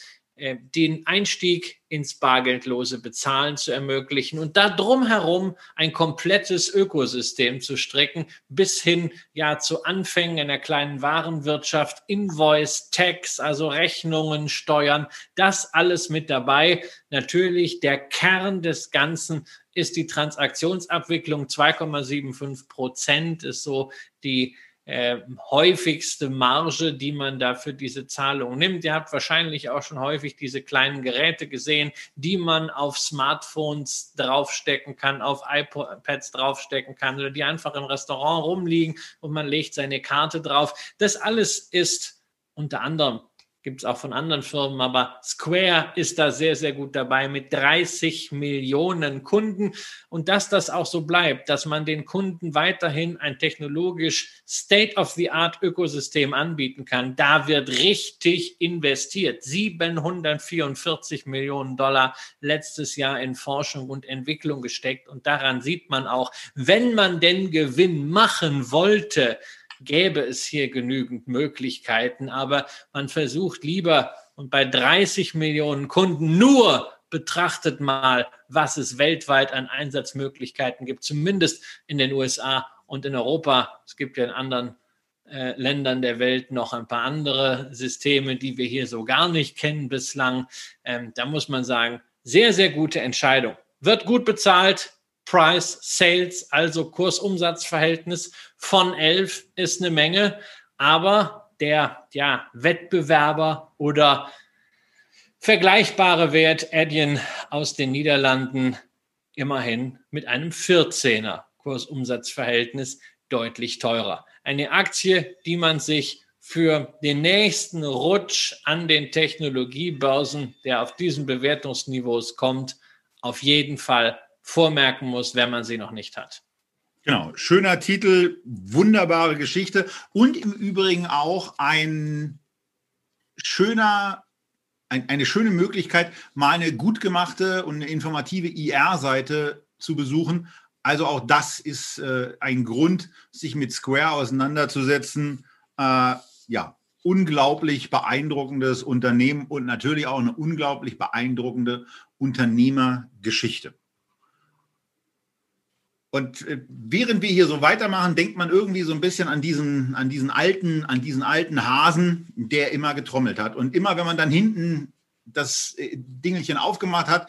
den Einstieg ins bargeldlose Bezahlen zu ermöglichen und da drumherum ein komplettes Ökosystem zu strecken, bis hin ja zu Anfängen einer kleinen Warenwirtschaft, Invoice, Tax, also Rechnungen, Steuern, das alles mit dabei. Natürlich der Kern des Ganzen ist die Transaktionsabwicklung 2,75 Prozent, ist so die äh, häufigste Marge, die man da für diese Zahlung nimmt. Ihr habt wahrscheinlich auch schon häufig diese kleinen Geräte gesehen, die man auf Smartphones draufstecken kann, auf iPads draufstecken kann oder die einfach im Restaurant rumliegen und man legt seine Karte drauf. Das alles ist unter anderem gibt es auch von anderen Firmen, aber Square ist da sehr, sehr gut dabei mit 30 Millionen Kunden und dass das auch so bleibt, dass man den Kunden weiterhin ein technologisch State-of-the-Art Ökosystem anbieten kann, da wird richtig investiert. 744 Millionen Dollar letztes Jahr in Forschung und Entwicklung gesteckt und daran sieht man auch, wenn man denn Gewinn machen wollte, gäbe es hier genügend Möglichkeiten, aber man versucht lieber und bei 30 Millionen Kunden nur betrachtet mal, was es weltweit an Einsatzmöglichkeiten gibt, zumindest in den USA und in Europa. Es gibt ja in anderen äh, Ländern der Welt noch ein paar andere Systeme, die wir hier so gar nicht kennen bislang. Ähm, da muss man sagen, sehr, sehr gute Entscheidung. Wird gut bezahlt, Price Sales, also Kursumsatzverhältnis von 11 ist eine Menge, aber der ja, Wettbewerber oder vergleichbare Wert Adyen aus den Niederlanden immerhin mit einem 14er Kursumsatzverhältnis deutlich teurer. Eine Aktie, die man sich für den nächsten Rutsch an den Technologiebörsen, der auf diesen Bewertungsniveaus kommt, auf jeden Fall vormerken muss, wenn man sie noch nicht hat. Genau, schöner Titel, wunderbare Geschichte und im Übrigen auch ein schöner, ein, eine schöne Möglichkeit, mal eine gut gemachte und eine informative IR-Seite zu besuchen. Also auch das ist äh, ein Grund, sich mit Square auseinanderzusetzen. Äh, ja, unglaublich beeindruckendes Unternehmen und natürlich auch eine unglaublich beeindruckende Unternehmergeschichte. Und äh, während wir hier so weitermachen, denkt man irgendwie so ein bisschen an diesen, an diesen alten, an diesen alten Hasen, der immer getrommelt hat. Und immer, wenn man dann hinten das äh, Dingelchen aufgemacht hat,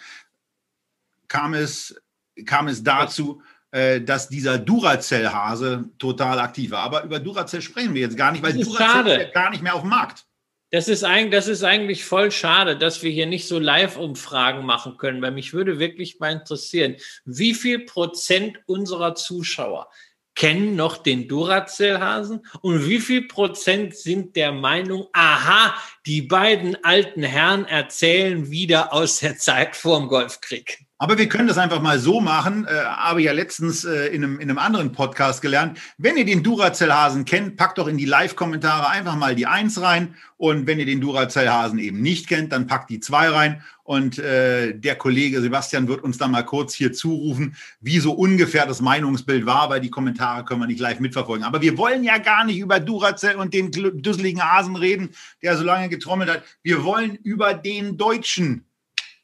kam es, kam es dazu, äh, dass dieser Duracell-Hase total aktiv war. Aber über Duracell sprechen wir jetzt gar nicht, weil Duracell ist ja gar nicht mehr auf dem Markt. Das ist, eigentlich, das ist eigentlich voll schade, dass wir hier nicht so Live-Umfragen machen können, weil mich würde wirklich mal interessieren, wie viel Prozent unserer Zuschauer kennen noch den Duracell-Hasen und wie viel Prozent sind der Meinung, aha, die beiden alten Herren erzählen wieder aus der Zeit vorm Golfkrieg. Aber wir können das einfach mal so machen. Äh, habe ja letztens äh, in, einem, in einem anderen Podcast gelernt. Wenn ihr den Duracell-Hasen kennt, packt doch in die Live-Kommentare einfach mal die Eins rein. Und wenn ihr den Duracell-Hasen eben nicht kennt, dann packt die Zwei rein. Und äh, der Kollege Sebastian wird uns dann mal kurz hier zurufen, wie so ungefähr das Meinungsbild war, weil die Kommentare können wir nicht live mitverfolgen. Aber wir wollen ja gar nicht über Duracell und den dusseligen Hasen reden, der so lange getrommelt hat. Wir wollen über den deutschen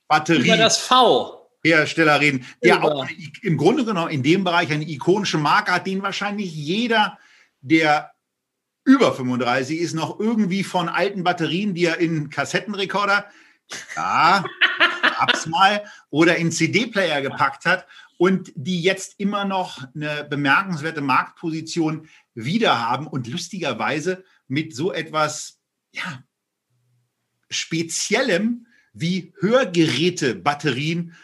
Batterie. Über das V. Hersteller reden, der auch eine, im Grunde genommen in dem Bereich eine ikonische Marke hat, den wahrscheinlich jeder, der über 35 ist, noch irgendwie von alten Batterien, die er in Kassettenrekorder, ja, hab's mal, oder in CD-Player gepackt hat und die jetzt immer noch eine bemerkenswerte Marktposition wieder haben und lustigerweise mit so etwas, ja, Speziellem wie Hörgeräte-Batterien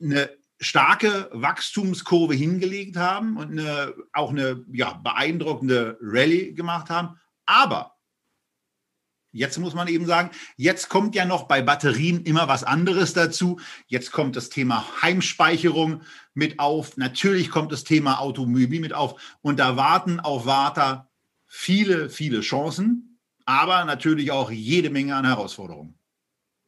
eine starke Wachstumskurve hingelegt haben und eine, auch eine ja, beeindruckende Rallye gemacht haben. Aber Jetzt muss man eben sagen, jetzt kommt ja noch bei Batterien immer was anderes dazu. Jetzt kommt das Thema Heimspeicherung mit auf. Natürlich kommt das Thema Automobil mit auf. Und da warten auf Warta viele, viele Chancen, aber natürlich auch jede Menge an Herausforderungen.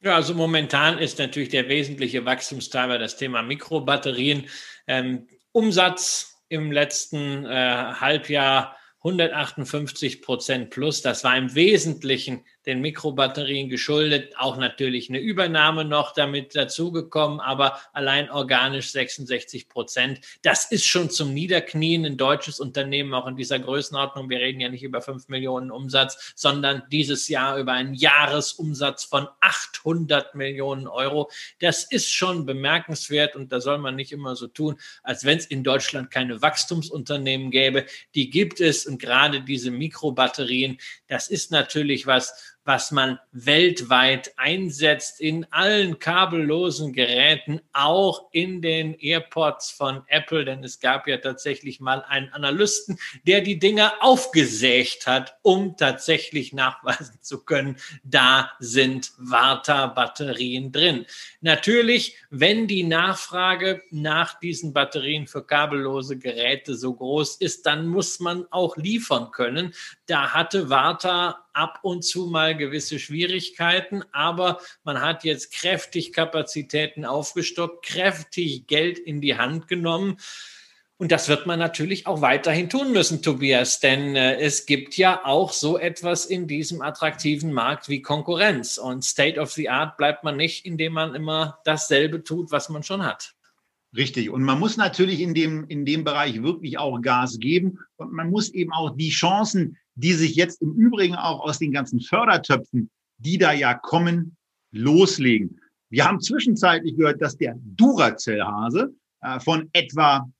Ja, also momentan ist natürlich der wesentliche Wachstumstreiber das Thema Mikrobatterien. Ähm, Umsatz im letzten äh, Halbjahr 158 Prozent plus. Das war im Wesentlichen den Mikrobatterien geschuldet. Auch natürlich eine Übernahme noch damit dazugekommen, aber allein organisch 66 Prozent. Das ist schon zum Niederknien ein deutsches Unternehmen, auch in dieser Größenordnung. Wir reden ja nicht über 5 Millionen Umsatz, sondern dieses Jahr über einen Jahresumsatz von 800 Millionen Euro. Das ist schon bemerkenswert und da soll man nicht immer so tun, als wenn es in Deutschland keine Wachstumsunternehmen gäbe. Die gibt es und gerade diese Mikrobatterien, das ist natürlich was, was man weltweit einsetzt in allen kabellosen Geräten, auch in den AirPods von Apple, denn es gab ja tatsächlich mal einen Analysten, der die Dinger aufgesägt hat, um tatsächlich nachweisen zu können, da sind Warta-Batterien drin. Natürlich, wenn die Nachfrage nach diesen Batterien für kabellose Geräte so groß ist, dann muss man auch liefern können. Da hatte Warta ab und zu mal gewisse Schwierigkeiten, aber man hat jetzt kräftig Kapazitäten aufgestockt, kräftig Geld in die Hand genommen. Und das wird man natürlich auch weiterhin tun müssen, Tobias, denn äh, es gibt ja auch so etwas in diesem attraktiven Markt wie Konkurrenz. Und State of the Art bleibt man nicht, indem man immer dasselbe tut, was man schon hat. Richtig. Und man muss natürlich in dem, in dem Bereich wirklich auch Gas geben. Und man muss eben auch die Chancen, die sich jetzt im Übrigen auch aus den ganzen Fördertöpfen, die da ja kommen, loslegen. Wir haben zwischenzeitlich gehört, dass der Duracell-Hase äh, von etwa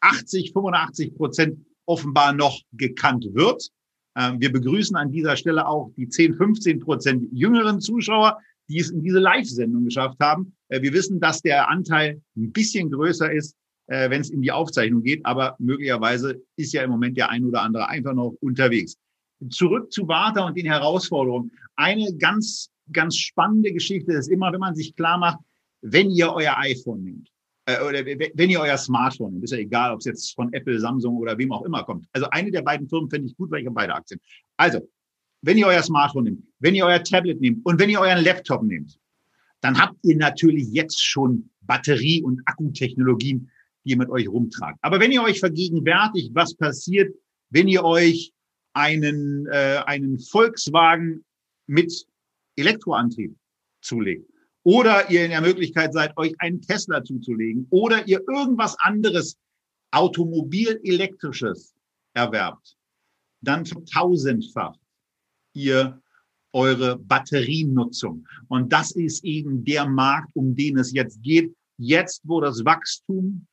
80, 85 Prozent offenbar noch gekannt wird. Ähm, wir begrüßen an dieser Stelle auch die 10, 15 Prozent jüngeren Zuschauer, die es in diese Live-Sendung geschafft haben. Äh, wir wissen, dass der Anteil ein bisschen größer ist äh, wenn es in die Aufzeichnung geht. Aber möglicherweise ist ja im Moment der ein oder andere einfach noch unterwegs. Zurück zu Warta und den Herausforderungen. Eine ganz, ganz spannende Geschichte ist immer, wenn man sich klar macht, wenn ihr euer iPhone nehmt, äh, oder wenn ihr euer Smartphone nehmt, ist ja egal, ob es jetzt von Apple, Samsung oder wem auch immer kommt. Also eine der beiden Firmen finde ich gut, weil ich habe beide Aktien. Also, wenn ihr euer Smartphone nehmt, wenn ihr euer Tablet nehmt und wenn ihr euren Laptop nehmt, dann habt ihr natürlich jetzt schon Batterie- und Akkutechnologien, die ihr mit euch rumtragt. Aber wenn ihr euch vergegenwärtigt, was passiert, wenn ihr euch einen, äh, einen Volkswagen mit Elektroantrieb zulegt oder ihr in der Möglichkeit seid, euch einen Tesla zuzulegen oder ihr irgendwas anderes automobilelektrisches erwerbt, dann vertausendfacht ihr eure Batterienutzung. Und das ist eben der Markt, um den es jetzt geht. Jetzt, wo das Wachstum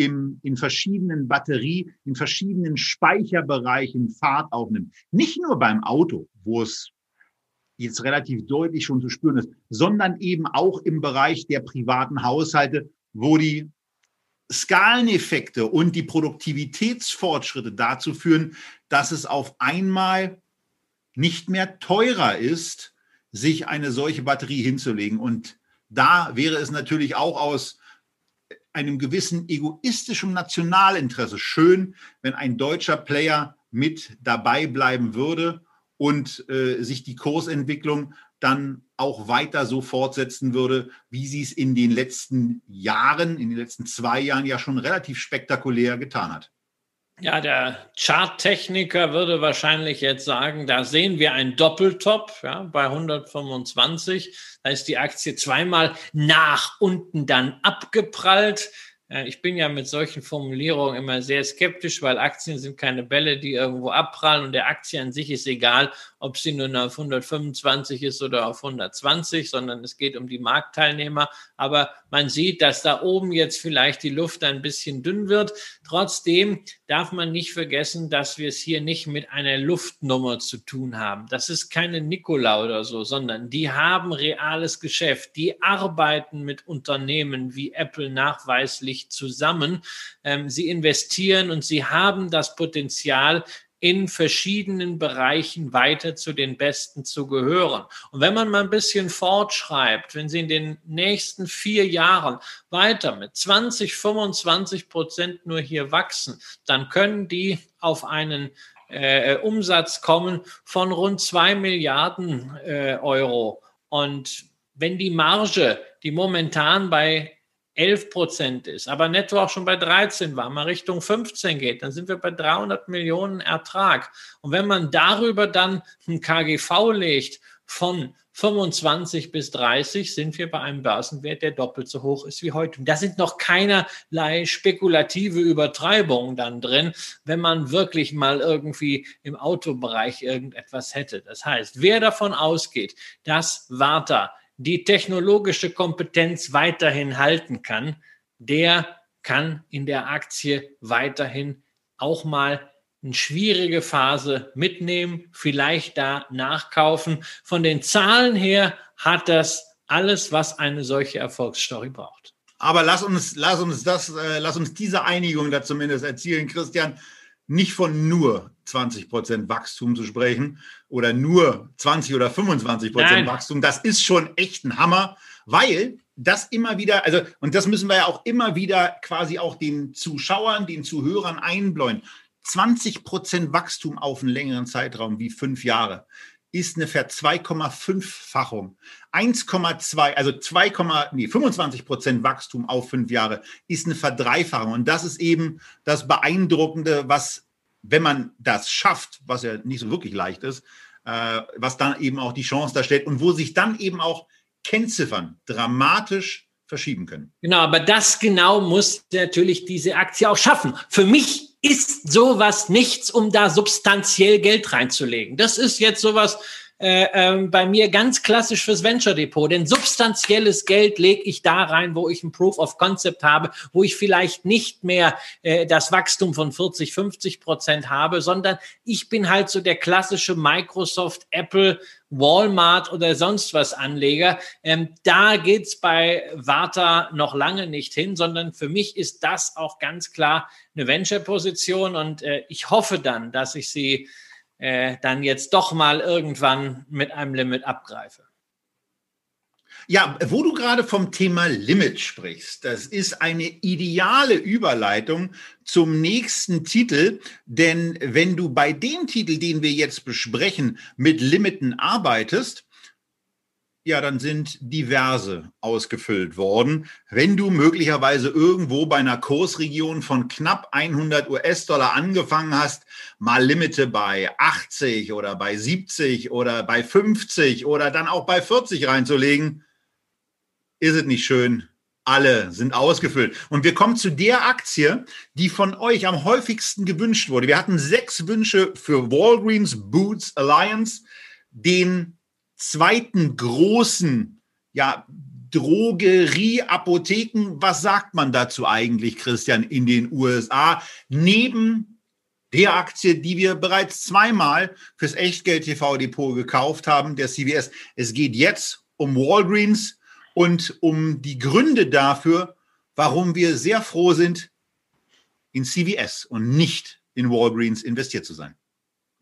im, in verschiedenen Batterie, in verschiedenen Speicherbereichen Fahrt aufnimmt. Nicht nur beim Auto, wo es jetzt relativ deutlich schon zu spüren ist, sondern eben auch im Bereich der privaten Haushalte, wo die Skaleneffekte und die Produktivitätsfortschritte dazu führen, dass es auf einmal nicht mehr teurer ist, sich eine solche Batterie hinzulegen. Und da wäre es natürlich auch aus einem gewissen egoistischen Nationalinteresse schön, wenn ein deutscher Player mit dabei bleiben würde und äh, sich die Kursentwicklung dann auch weiter so fortsetzen würde, wie sie es in den letzten Jahren, in den letzten zwei Jahren ja schon relativ spektakulär getan hat. Ja, der Charttechniker würde wahrscheinlich jetzt sagen, da sehen wir einen Doppeltop ja, bei 125. Da ist die Aktie zweimal nach unten dann abgeprallt. Ich bin ja mit solchen Formulierungen immer sehr skeptisch, weil Aktien sind keine Bälle, die irgendwo abprallen und der Aktie an sich ist egal, ob sie nun auf 125 ist oder auf 120, sondern es geht um die Marktteilnehmer. Aber man sieht, dass da oben jetzt vielleicht die Luft ein bisschen dünn wird. Trotzdem darf man nicht vergessen, dass wir es hier nicht mit einer Luftnummer zu tun haben. Das ist keine Nikola oder so, sondern die haben reales Geschäft. Die arbeiten mit Unternehmen wie Apple nachweislich zusammen. Ähm, sie investieren und sie haben das Potenzial, in verschiedenen Bereichen weiter zu den Besten zu gehören. Und wenn man mal ein bisschen fortschreibt, wenn Sie in den nächsten vier Jahren weiter mit 20, 25 Prozent nur hier wachsen, dann können die auf einen äh, Umsatz kommen von rund zwei Milliarden äh, Euro. Und wenn die Marge, die momentan bei 11 Prozent ist, aber netto auch schon bei 13 war, mal Richtung 15 geht, dann sind wir bei 300 Millionen Ertrag. Und wenn man darüber dann ein KGV legt von 25 bis 30 sind wir bei einem Börsenwert, der doppelt so hoch ist wie heute. Und da sind noch keinerlei spekulative Übertreibungen dann drin, wenn man wirklich mal irgendwie im Autobereich irgendetwas hätte. Das heißt, wer davon ausgeht, dass Warta die technologische Kompetenz weiterhin halten kann, der kann in der Aktie weiterhin auch mal eine schwierige Phase mitnehmen, vielleicht da nachkaufen. Von den Zahlen her hat das alles, was eine solche Erfolgsstory braucht. Aber lass uns, lass uns das, äh, lass uns diese Einigung da zumindest erzielen, Christian, nicht von nur 20 Prozent Wachstum zu sprechen oder nur 20 oder 25 Prozent Wachstum. Das ist schon echt ein Hammer, weil das immer wieder, also, und das müssen wir ja auch immer wieder quasi auch den Zuschauern, den Zuhörern einbläuen. 20 Prozent Wachstum auf einen längeren Zeitraum wie fünf Jahre ist eine Ver 2,5-fachung. 1,2, also 2, nee, 25 Prozent Wachstum auf fünf Jahre ist eine Verdreifachung. Und das ist eben das Beeindruckende, was, wenn man das schafft, was ja nicht so wirklich leicht ist, äh, was dann eben auch die Chance darstellt und wo sich dann eben auch Kennziffern dramatisch verschieben können. Genau, aber das genau muss natürlich diese Aktie auch schaffen. Für mich ist sowas nichts, um da substanziell Geld reinzulegen. Das ist jetzt sowas äh, äh, bei mir ganz klassisch fürs Venture Depot. Denn substanzielles Geld lege ich da rein, wo ich ein Proof of Concept habe, wo ich vielleicht nicht mehr äh, das Wachstum von 40, 50 Prozent habe, sondern ich bin halt so der klassische Microsoft, Apple, Walmart oder sonst was Anleger. Ähm, da geht's bei Warta noch lange nicht hin, sondern für mich ist das auch ganz klar eine Venture-Position und äh, ich hoffe dann, dass ich sie äh, dann jetzt doch mal irgendwann mit einem Limit abgreife. Ja, wo du gerade vom Thema Limit sprichst, das ist eine ideale Überleitung zum nächsten Titel, denn wenn du bei dem Titel, den wir jetzt besprechen, mit Limiten arbeitest, ja, dann sind diverse ausgefüllt worden. Wenn du möglicherweise irgendwo bei einer Kursregion von knapp 100 US-Dollar angefangen hast, mal Limite bei 80 oder bei 70 oder bei 50 oder dann auch bei 40 reinzulegen, ist es nicht schön. Alle sind ausgefüllt. Und wir kommen zu der Aktie, die von euch am häufigsten gewünscht wurde. Wir hatten sechs Wünsche für Walgreens Boots Alliance, den zweiten großen, ja, Drogerie, Apotheken. Was sagt man dazu eigentlich, Christian, in den USA? Neben der Aktie, die wir bereits zweimal fürs Echtgeld TV Depot gekauft haben, der CVS. Es geht jetzt um Walgreens und um die Gründe dafür, warum wir sehr froh sind, in CVS und nicht in Walgreens investiert zu sein.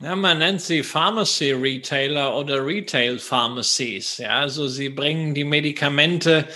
Ja, man nennt sie Pharmacy Retailer oder Retail Pharmacies. Ja, also sie bringen die Medikamente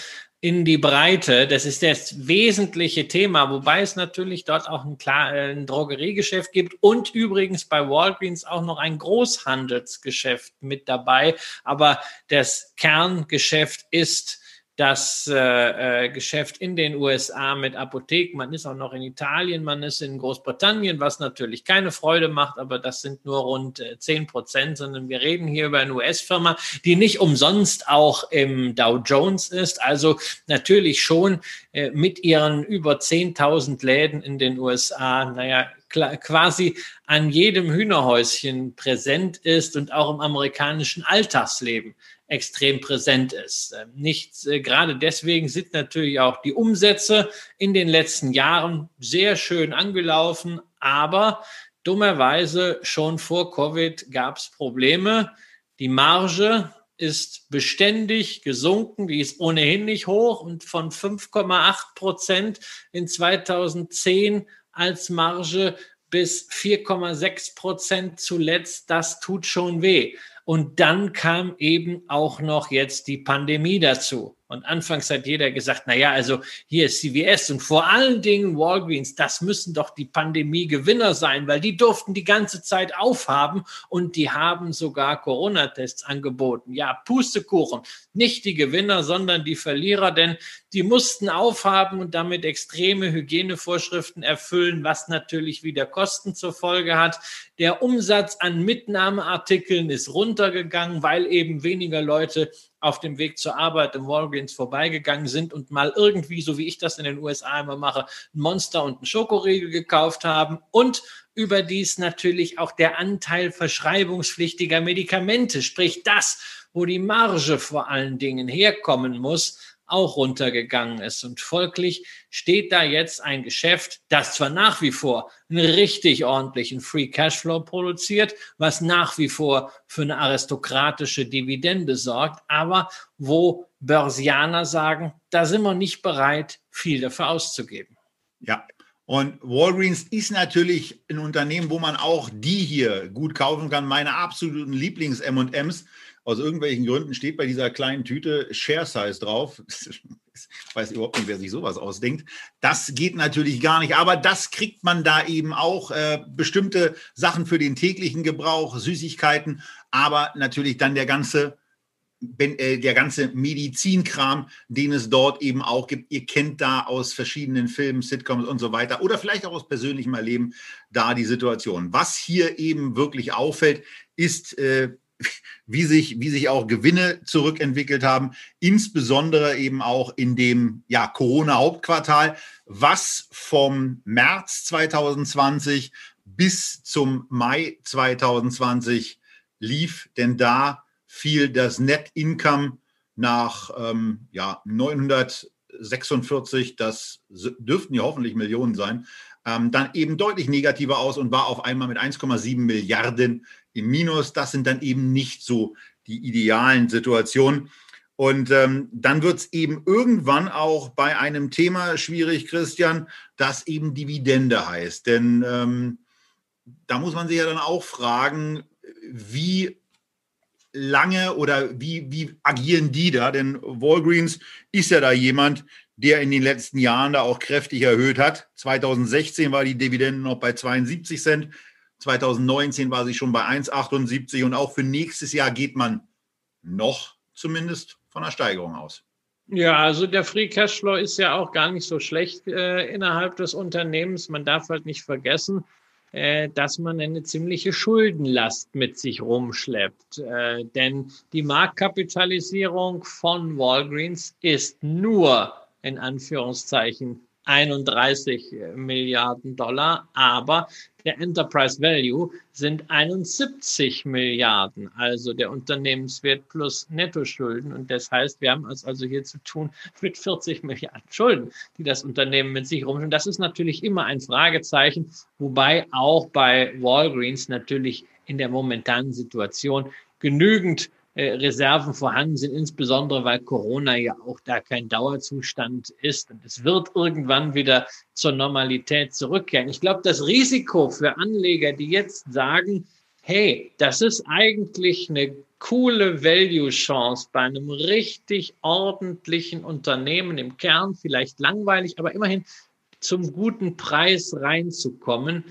in die Breite. Das ist das wesentliche Thema, wobei es natürlich dort auch ein, klar, äh, ein Drogeriegeschäft gibt und übrigens bei Walgreens auch noch ein Großhandelsgeschäft mit dabei. Aber das Kerngeschäft ist das äh, äh, Geschäft in den USA mit Apotheken. Man ist auch noch in Italien, man ist in Großbritannien, was natürlich keine Freude macht, aber das sind nur rund äh, 10 Prozent, sondern wir reden hier über eine US-Firma, die nicht umsonst auch im Dow Jones ist. Also natürlich schon äh, mit ihren über 10.000 Läden in den USA, naja, quasi an jedem Hühnerhäuschen präsent ist und auch im amerikanischen Alltagsleben extrem präsent ist. Ähm, nicht äh, gerade deswegen sind natürlich auch die Umsätze in den letzten Jahren sehr schön angelaufen, aber dummerweise schon vor Covid gab es Probleme. Die Marge ist beständig gesunken, die ist ohnehin nicht hoch und von 5,8 Prozent in 2010 als Marge bis 4,6 Prozent zuletzt. Das tut schon weh. Und dann kam eben auch noch jetzt die Pandemie dazu. Und anfangs hat jeder gesagt, na ja, also hier ist CVS und vor allen Dingen Walgreens, das müssen doch die Pandemie-Gewinner sein, weil die durften die ganze Zeit aufhaben und die haben sogar Corona-Tests angeboten. Ja, Pustekuchen. Nicht die Gewinner, sondern die Verlierer, denn die mussten aufhaben und damit extreme Hygienevorschriften erfüllen, was natürlich wieder Kosten zur Folge hat. Der Umsatz an Mitnahmeartikeln ist runtergegangen, weil eben weniger Leute auf dem Weg zur Arbeit im Walgreens vorbeigegangen sind und mal irgendwie, so wie ich das in den USA immer mache, ein Monster und ein Schokoriegel gekauft haben und überdies natürlich auch der Anteil verschreibungspflichtiger Medikamente, sprich das, wo die Marge vor allen Dingen herkommen muss, auch runtergegangen ist. Und folglich steht da jetzt ein Geschäft, das zwar nach wie vor einen richtig ordentlichen Free Cashflow produziert, was nach wie vor für eine aristokratische Dividende sorgt, aber wo Börsianer sagen, da sind wir nicht bereit, viel dafür auszugeben. Ja, und Walgreens ist natürlich ein Unternehmen, wo man auch die hier gut kaufen kann. Meine absoluten Lieblings-M&Ms aus irgendwelchen Gründen steht bei dieser kleinen Tüte Share Size drauf. Ich weiß überhaupt nicht, wer sich sowas ausdenkt. Das geht natürlich gar nicht, aber das kriegt man da eben auch. Äh, bestimmte Sachen für den täglichen Gebrauch, Süßigkeiten, aber natürlich dann der ganze äh, der ganze Medizinkram, den es dort eben auch gibt. Ihr kennt da aus verschiedenen Filmen, Sitcoms und so weiter oder vielleicht auch aus persönlichem Erleben da die Situation. Was hier eben wirklich auffällt, ist äh, wie sich, wie sich auch Gewinne zurückentwickelt haben, insbesondere eben auch in dem ja, Corona-Hauptquartal, was vom März 2020 bis zum Mai 2020 lief, denn da fiel das Net Income nach ähm, ja, 946, das dürften ja hoffentlich Millionen sein, ähm, dann eben deutlich negativer aus und war auf einmal mit 1,7 Milliarden im Minus. Das sind dann eben nicht so die idealen Situationen. Und ähm, dann wird es eben irgendwann auch bei einem Thema schwierig, Christian, das eben Dividende heißt. Denn ähm, da muss man sich ja dann auch fragen, wie lange oder wie, wie agieren die da? Denn Walgreens ist ja da jemand, der in den letzten Jahren da auch kräftig erhöht hat. 2016 war die Dividende noch bei 72 Cent. 2019 war sie schon bei 1,78 und auch für nächstes Jahr geht man noch zumindest von einer Steigerung aus. Ja, also der Free Cashflow ist ja auch gar nicht so schlecht äh, innerhalb des Unternehmens. Man darf halt nicht vergessen, äh, dass man eine ziemliche Schuldenlast mit sich rumschleppt. Äh, denn die Marktkapitalisierung von Walgreens ist nur in Anführungszeichen 31 Milliarden Dollar, aber der Enterprise Value sind 71 Milliarden, also der Unternehmenswert plus Nettoschulden. Und das heißt, wir haben es also hier zu tun mit 40 Milliarden Schulden, die das Unternehmen mit sich rumschulden. Das ist natürlich immer ein Fragezeichen, wobei auch bei Walgreens natürlich in der momentanen Situation genügend Reserven vorhanden sind, insbesondere weil Corona ja auch da kein Dauerzustand ist. Und es wird irgendwann wieder zur Normalität zurückkehren. Ich glaube, das Risiko für Anleger, die jetzt sagen, hey, das ist eigentlich eine coole Value-Chance bei einem richtig ordentlichen Unternehmen im Kern, vielleicht langweilig, aber immerhin zum guten Preis reinzukommen,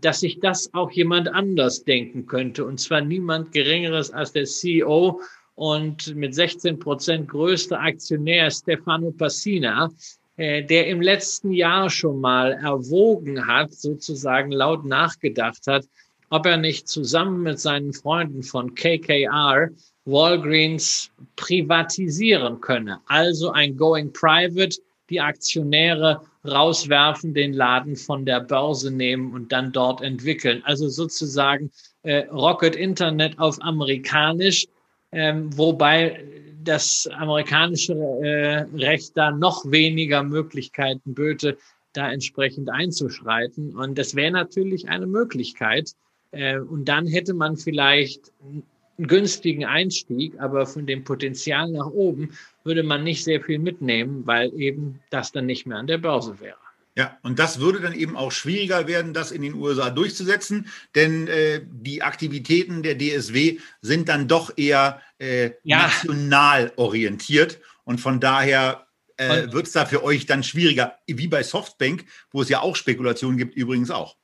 dass sich das auch jemand anders denken könnte. Und zwar niemand Geringeres als der CEO und mit 16 Prozent größter Aktionär Stefano Passina, äh, der im letzten Jahr schon mal erwogen hat, sozusagen laut nachgedacht hat, ob er nicht zusammen mit seinen Freunden von KKR Walgreens privatisieren könne. Also ein Going Private, die Aktionäre rauswerfen, den Laden von der Börse nehmen und dann dort entwickeln. Also sozusagen äh, Rocket Internet auf amerikanisch, ähm, wobei das amerikanische äh, Recht da noch weniger Möglichkeiten böte, da entsprechend einzuschreiten. Und das wäre natürlich eine Möglichkeit. Äh, und dann hätte man vielleicht einen günstigen Einstieg, aber von dem Potenzial nach oben würde man nicht sehr viel mitnehmen, weil eben das dann nicht mehr an der Börse wäre. Ja, und das würde dann eben auch schwieriger werden, das in den USA durchzusetzen, denn äh, die Aktivitäten der DSW sind dann doch eher äh, ja. national orientiert und von daher äh, wird es da für euch dann schwieriger, wie bei Softbank, wo es ja auch Spekulationen gibt, übrigens auch.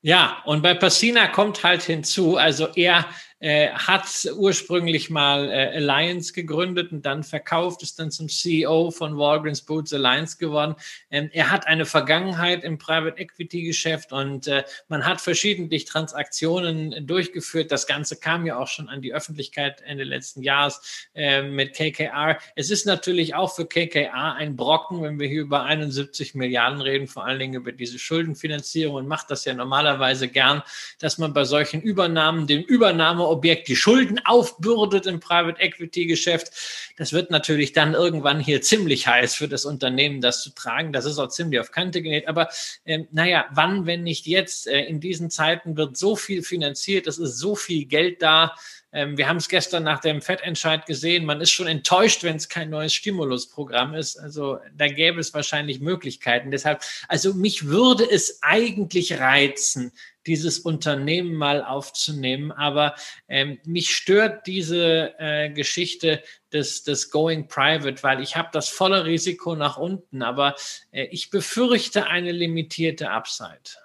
Ja, und bei Passina kommt halt hinzu, also er äh, hat ursprünglich mal äh, Alliance gegründet und dann verkauft, ist dann zum CEO von Walgreens Boots Alliance geworden. Ähm, er hat eine Vergangenheit im Private Equity Geschäft und äh, man hat verschiedentlich Transaktionen durchgeführt. Das Ganze kam ja auch schon an die Öffentlichkeit Ende letzten Jahres äh, mit KKR. Es ist natürlich auch für KKR ein Brocken, wenn wir hier über 71 Milliarden reden, vor allen Dingen über diese Schuldenfinanzierung und macht das ja normalerweise gern, dass man bei solchen Übernahmen dem Übernahme Objekt die Schulden aufbürdet im Private Equity Geschäft. Das wird natürlich dann irgendwann hier ziemlich heiß für das Unternehmen, das zu tragen. Das ist auch ziemlich auf Kante genäht. Aber ähm, naja, wann, wenn nicht jetzt? Äh, in diesen Zeiten wird so viel finanziert, es ist so viel Geld da. Ähm, wir haben es gestern nach dem Fettentscheid gesehen. Man ist schon enttäuscht, wenn es kein neues Stimulusprogramm ist. Also da gäbe es wahrscheinlich Möglichkeiten. Deshalb, also mich würde es eigentlich reizen, dieses Unternehmen mal aufzunehmen. Aber ähm, mich stört diese äh, Geschichte des, des Going Private, weil ich habe das volle Risiko nach unten, aber äh, ich befürchte eine limitierte Upside.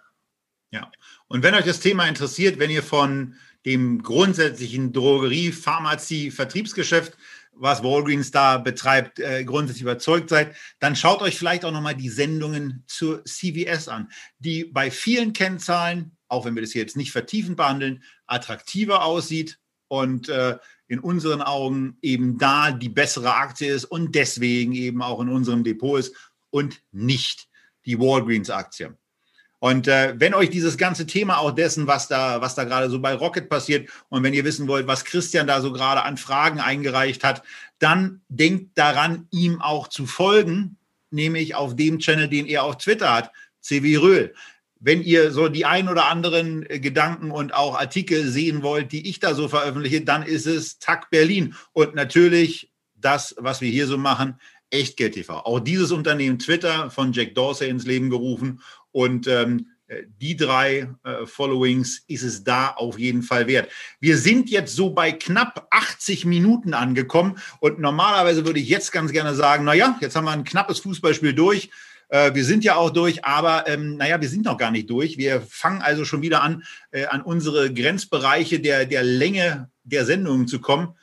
Ja, und wenn euch das Thema interessiert, wenn ihr von dem grundsätzlichen Drogerie, Pharmazie, Vertriebsgeschäft was Walgreens da betreibt, äh, grundsätzlich überzeugt seid, dann schaut euch vielleicht auch nochmal die Sendungen zur CVS an, die bei vielen Kennzahlen auch wenn wir das hier jetzt nicht vertiefend behandeln, attraktiver aussieht und äh, in unseren Augen eben da die bessere Aktie ist und deswegen eben auch in unserem Depot ist und nicht die Walgreens-Aktie. Und äh, wenn euch dieses ganze Thema auch dessen, was da, was da gerade so bei Rocket passiert und wenn ihr wissen wollt, was Christian da so gerade an Fragen eingereicht hat, dann denkt daran, ihm auch zu folgen, nämlich auf dem Channel, den er auf Twitter hat, CW Röhl wenn ihr so die ein oder anderen äh, Gedanken und auch Artikel sehen wollt, die ich da so veröffentliche, dann ist es TAC Berlin. Und natürlich das, was wir hier so machen, Echtgeld TV. Auch dieses Unternehmen Twitter von Jack Dorsey ins Leben gerufen. Und ähm, äh, die drei äh, Followings ist es da auf jeden Fall wert. Wir sind jetzt so bei knapp 80 Minuten angekommen und normalerweise würde ich jetzt ganz gerne sagen, naja, jetzt haben wir ein knappes Fußballspiel durch. Äh, wir sind ja auch durch, aber ähm, naja, wir sind noch gar nicht durch. Wir fangen also schon wieder an, äh, an unsere Grenzbereiche der, der Länge der Sendungen zu kommen.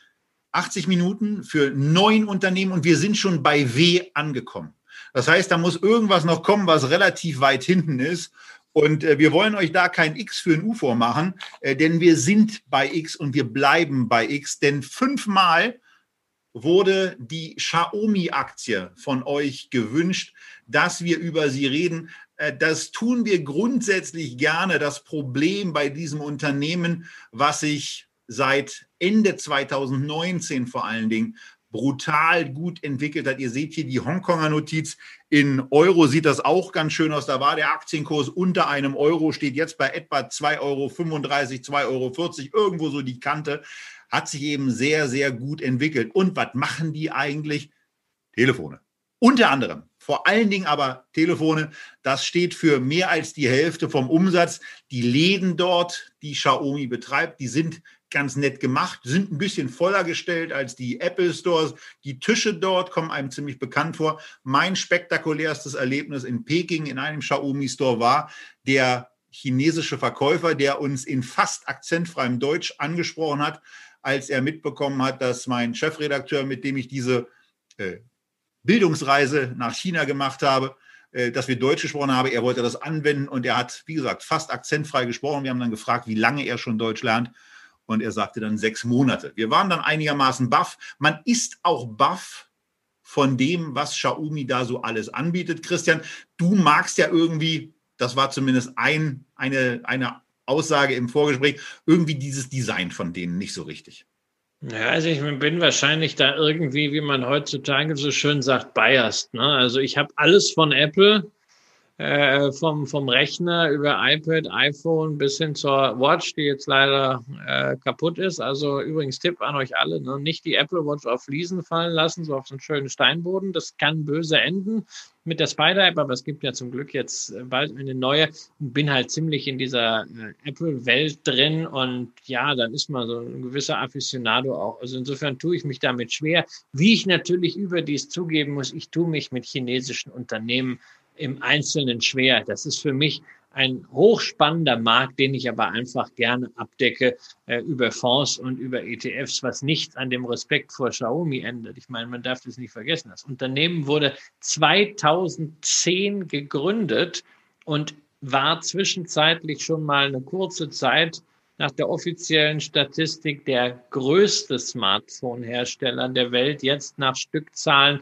80 Minuten für neun Unternehmen und wir sind schon bei W angekommen. Das heißt, da muss irgendwas noch kommen, was relativ weit hinten ist. Und äh, wir wollen euch da kein X für ein U vormachen, äh, denn wir sind bei X und wir bleiben bei X. Denn fünfmal wurde die Xiaomi-Aktie von euch gewünscht, dass wir über sie reden. Äh, das tun wir grundsätzlich gerne. Das Problem bei diesem Unternehmen, was sich seit Ende 2019 vor allen Dingen brutal gut entwickelt hat. Ihr seht hier die Hongkonger Notiz. In Euro sieht das auch ganz schön aus. Da war der Aktienkurs unter einem Euro, steht jetzt bei etwa 2,35 Euro, 2,40 Euro, irgendwo so die Kante hat sich eben sehr, sehr gut entwickelt. Und was machen die eigentlich? Telefone. Unter anderem. Vor allen Dingen aber Telefone. Das steht für mehr als die Hälfte vom Umsatz. Die Läden dort, die Xiaomi betreibt, die sind ganz nett gemacht, sind ein bisschen voller gestellt als die Apple Stores. Die Tische dort kommen einem ziemlich bekannt vor. Mein spektakulärstes Erlebnis in Peking in einem Xiaomi Store war der chinesische Verkäufer, der uns in fast akzentfreiem Deutsch angesprochen hat als er mitbekommen hat, dass mein Chefredakteur, mit dem ich diese äh, Bildungsreise nach China gemacht habe, äh, dass wir Deutsch gesprochen haben. Er wollte das anwenden und er hat, wie gesagt, fast akzentfrei gesprochen. Wir haben dann gefragt, wie lange er schon Deutsch lernt. Und er sagte dann sechs Monate. Wir waren dann einigermaßen baff. Man ist auch baff von dem, was Xiaomi da so alles anbietet. Christian, du magst ja irgendwie, das war zumindest ein, eine, eine Aussage im Vorgespräch, irgendwie dieses Design von denen nicht so richtig. Ja, also ich bin wahrscheinlich da irgendwie, wie man heutzutage so schön sagt, biased. Ne? Also ich habe alles von Apple, äh, vom, vom Rechner über iPad, iPhone bis hin zur Watch, die jetzt leider äh, kaputt ist. Also übrigens Tipp an euch alle, ne? nicht die Apple Watch auf Fliesen fallen lassen, so auf so einen schönen Steinboden. Das kann böse enden mit der Spider-App, aber es gibt ja zum Glück jetzt bald eine neue. Bin halt ziemlich in dieser äh, Apple-Welt drin und ja, dann ist man so ein gewisser Aficionado auch. Also insofern tue ich mich damit schwer. Wie ich natürlich überdies zugeben muss, ich tue mich mit chinesischen Unternehmen im Einzelnen schwer. Das ist für mich ein hochspannender Markt, den ich aber einfach gerne abdecke äh, über Fonds und über ETFs, was nichts an dem Respekt vor Xiaomi ändert. Ich meine, man darf das nicht vergessen. Das Unternehmen wurde 2010 gegründet und war zwischenzeitlich schon mal eine kurze Zeit nach der offiziellen Statistik der größte Smartphone-Hersteller der Welt, jetzt nach Stückzahlen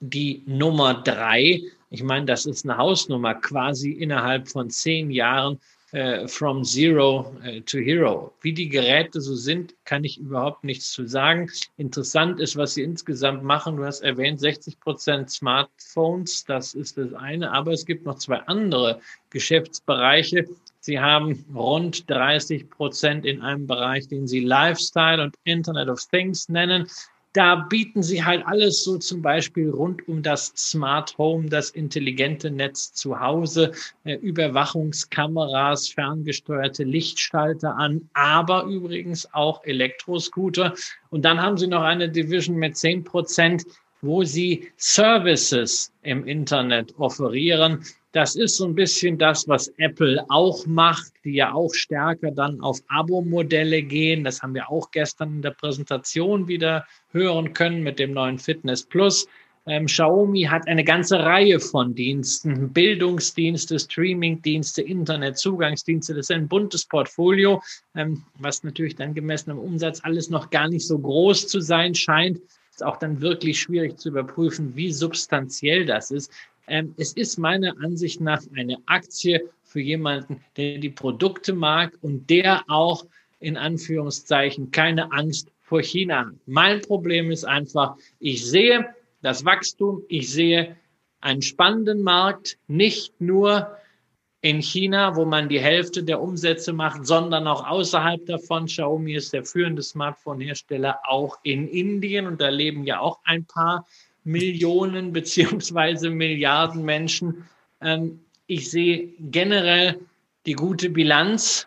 die Nummer drei. Ich meine, das ist eine Hausnummer quasi innerhalb von zehn Jahren äh, from zero äh, to hero. Wie die Geräte so sind, kann ich überhaupt nichts zu sagen. Interessant ist, was sie insgesamt machen. Du hast erwähnt, 60 Prozent Smartphones, das ist das eine, aber es gibt noch zwei andere Geschäftsbereiche. Sie haben rund 30 Prozent in einem Bereich, den Sie Lifestyle und Internet of Things nennen. Da bieten sie halt alles so zum Beispiel rund um das Smart Home, das intelligente Netz zu Hause, äh, Überwachungskameras, ferngesteuerte Lichtschalter an, aber übrigens auch Elektroscooter. Und dann haben sie noch eine Division mit 10 Prozent, wo sie Services im Internet offerieren. Das ist so ein bisschen das, was Apple auch macht, die ja auch stärker dann auf Abo-Modelle gehen. Das haben wir auch gestern in der Präsentation wieder hören können mit dem neuen Fitness Plus. Ähm, Xiaomi hat eine ganze Reihe von Diensten, Bildungsdienste, Streamingdienste, Internetzugangsdienste. Das ist ein buntes Portfolio, ähm, was natürlich dann gemessen am Umsatz alles noch gar nicht so groß zu sein scheint. Ist auch dann wirklich schwierig zu überprüfen, wie substanziell das ist. Ähm, es ist meiner Ansicht nach eine Aktie für jemanden, der die Produkte mag und der auch in Anführungszeichen keine Angst vor China hat. Mein Problem ist einfach, ich sehe das Wachstum, ich sehe einen spannenden Markt, nicht nur in China, wo man die Hälfte der Umsätze macht, sondern auch außerhalb davon. Xiaomi ist der führende Smartphone-Hersteller auch in Indien und da leben ja auch ein paar Millionen beziehungsweise Milliarden Menschen. Ähm, ich sehe generell die gute Bilanz,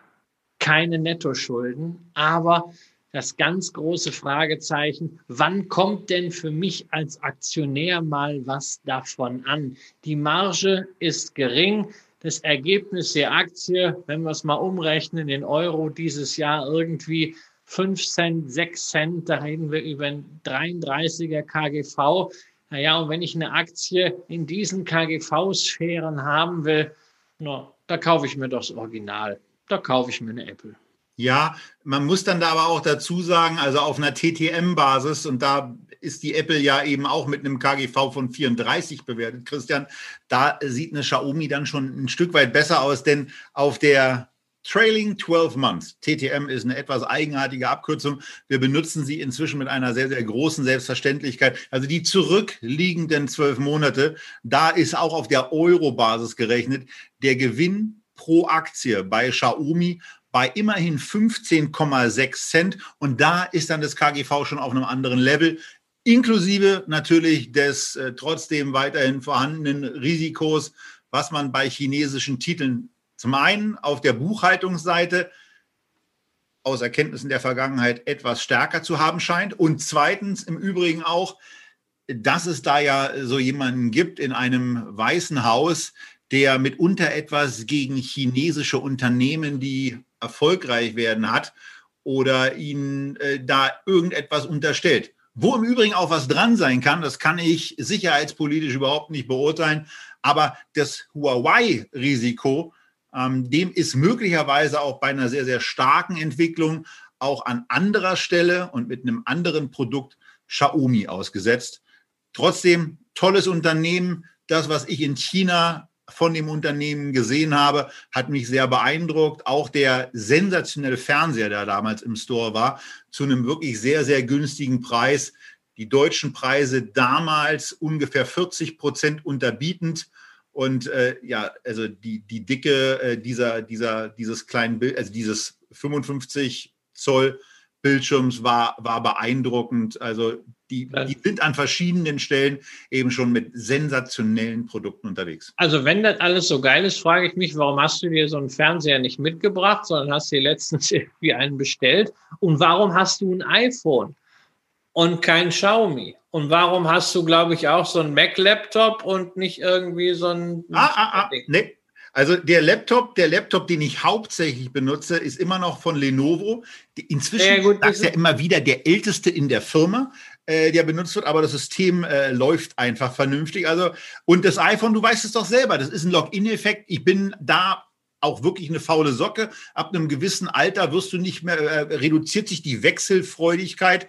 keine Nettoschulden, aber das ganz große Fragezeichen, wann kommt denn für mich als Aktionär mal was davon an? Die Marge ist gering. Das Ergebnis der Aktie, wenn wir es mal umrechnen in Euro dieses Jahr irgendwie 5 Cent, 6 Cent, da reden wir über ein 33er KGV. Naja, und wenn ich eine Aktie in diesen KGV-Sphären haben will, na, da kaufe ich mir doch das Original. Da kaufe ich mir eine Apple. Ja, man muss dann da aber auch dazu sagen, also auf einer TTM-Basis, und da ist die Apple ja eben auch mit einem KGV von 34 bewertet, Christian, da sieht eine Xiaomi dann schon ein Stück weit besser aus, denn auf der Trailing 12 Months. TTM ist eine etwas eigenartige Abkürzung. Wir benutzen sie inzwischen mit einer sehr, sehr großen Selbstverständlichkeit. Also die zurückliegenden zwölf Monate, da ist auch auf der Euro-Basis gerechnet der Gewinn pro Aktie bei Xiaomi bei immerhin 15,6 Cent. Und da ist dann das KGV schon auf einem anderen Level inklusive natürlich des äh, trotzdem weiterhin vorhandenen Risikos, was man bei chinesischen Titeln zum einen auf der Buchhaltungsseite aus Erkenntnissen der Vergangenheit etwas stärker zu haben scheint und zweitens im Übrigen auch, dass es da ja so jemanden gibt in einem weißen Haus, der mitunter etwas gegen chinesische Unternehmen, die erfolgreich werden, hat oder ihnen äh, da irgendetwas unterstellt. Wo im Übrigen auch was dran sein kann, das kann ich sicherheitspolitisch überhaupt nicht beurteilen, aber das Huawei-Risiko, dem ist möglicherweise auch bei einer sehr, sehr starken Entwicklung auch an anderer Stelle und mit einem anderen Produkt Xiaomi ausgesetzt. Trotzdem tolles Unternehmen. Das, was ich in China von dem Unternehmen gesehen habe, hat mich sehr beeindruckt. Auch der sensationelle Fernseher, der damals im Store war, zu einem wirklich sehr, sehr günstigen Preis. Die deutschen Preise damals ungefähr 40 Prozent unterbietend Und äh, ja, also die, die Dicke äh, dieser, dieser, dieses kleinen Bild, also dieses 55 Zoll Bildschirms war, war beeindruckend. Also die, die sind an verschiedenen Stellen eben schon mit sensationellen Produkten unterwegs. Also wenn das alles so geil ist, frage ich mich, warum hast du dir so einen Fernseher nicht mitgebracht, sondern hast dir letztens irgendwie einen bestellt? Und warum hast du ein iPhone und kein Xiaomi? Und warum hast du, glaube ich, auch so einen Mac-Laptop und nicht irgendwie so ein... Ah, ah, ah, nee, also der Laptop, der Laptop, den ich hauptsächlich benutze, ist immer noch von Lenovo. Inzwischen ja, gut, sagt er immer wieder der älteste in der Firma, äh, der benutzt wird, aber das System äh, läuft einfach vernünftig. Also und das iPhone, du weißt es doch selber, das ist ein Login-Effekt. Ich bin da auch wirklich eine faule Socke. Ab einem gewissen Alter wirst du nicht mehr, äh, reduziert sich die Wechselfreudigkeit.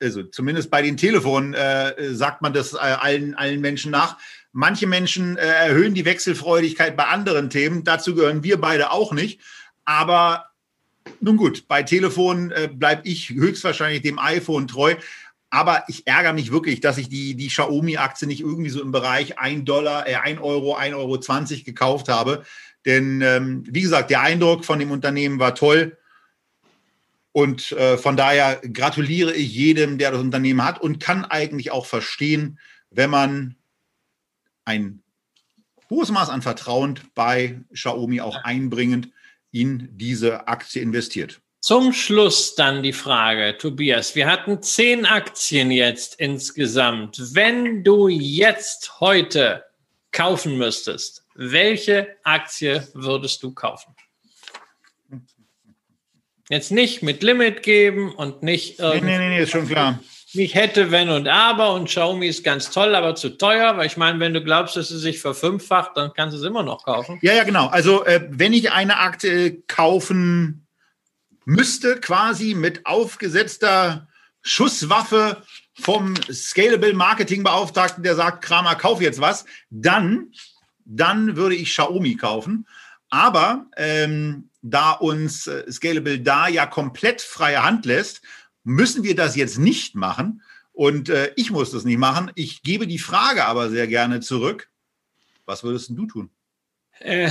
Also zumindest bei den Telefonen äh, sagt man das äh, allen, allen Menschen nach. Manche Menschen äh, erhöhen die Wechselfreudigkeit bei anderen Themen. Dazu gehören wir beide auch nicht. Aber nun gut, bei Telefon äh, bleibe ich höchstwahrscheinlich dem iPhone treu. Aber ich ärgere mich wirklich, dass ich die, die Xiaomi-Aktie nicht irgendwie so im Bereich 1 Dollar, äh, 1 Euro, 1,20 Euro gekauft habe. Denn ähm, wie gesagt, der Eindruck von dem Unternehmen war toll. Und äh, von daher gratuliere ich jedem, der das Unternehmen hat und kann eigentlich auch verstehen, wenn man ein hohes Maß an Vertrauen bei Xiaomi auch einbringend in diese Aktie investiert. Zum Schluss dann die Frage, Tobias. Wir hatten zehn Aktien jetzt insgesamt. Wenn du jetzt heute kaufen müsstest, welche Aktie würdest du kaufen? Jetzt nicht mit Limit geben und nicht irgendwie. Nee, nee, nee, ist schon klar nicht hätte, wenn und aber und Xiaomi ist ganz toll, aber zu teuer, weil ich meine, wenn du glaubst, dass es sich verfünffacht, dann kannst du es immer noch kaufen. Ja, ja, genau. Also äh, wenn ich eine Aktie kaufen müsste, quasi mit aufgesetzter Schusswaffe vom Scalable Marketing Beauftragten, der sagt, Kramer, kauf jetzt was, dann, dann würde ich Xiaomi kaufen. Aber ähm, da uns äh, Scalable da ja komplett freie Hand lässt müssen wir das jetzt nicht machen. Und äh, ich muss das nicht machen. Ich gebe die Frage aber sehr gerne zurück. Was würdest du tun? Äh,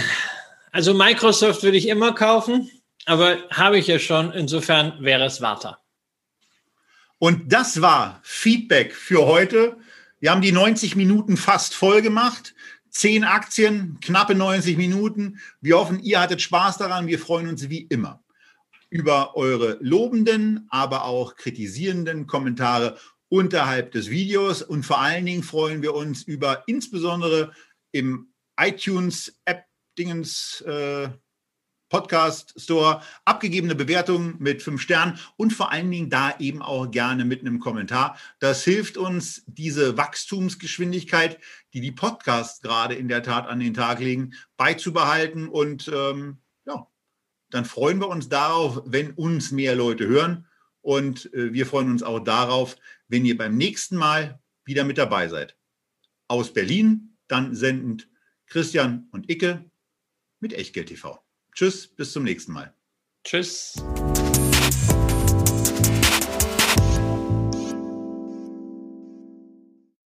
also Microsoft würde ich immer kaufen, aber habe ich ja schon. Insofern wäre es Warta. Und das war Feedback für heute. Wir haben die 90 Minuten fast voll gemacht. Zehn Aktien, knappe 90 Minuten. Wir hoffen, ihr hattet Spaß daran. Wir freuen uns wie immer über eure lobenden, aber auch kritisierenden Kommentare unterhalb des Videos. Und vor allen Dingen freuen wir uns über insbesondere im iTunes App Dingens äh, Podcast Store abgegebene Bewertungen mit fünf Sternen und vor allen Dingen da eben auch gerne mit einem Kommentar. Das hilft uns, diese Wachstumsgeschwindigkeit, die die Podcasts gerade in der Tat an den Tag legen, beizubehalten und ähm, dann freuen wir uns darauf, wenn uns mehr Leute hören. Und äh, wir freuen uns auch darauf, wenn ihr beim nächsten Mal wieder mit dabei seid. Aus Berlin, dann sendend Christian und Icke mit Echtgeld TV. Tschüss, bis zum nächsten Mal. Tschüss.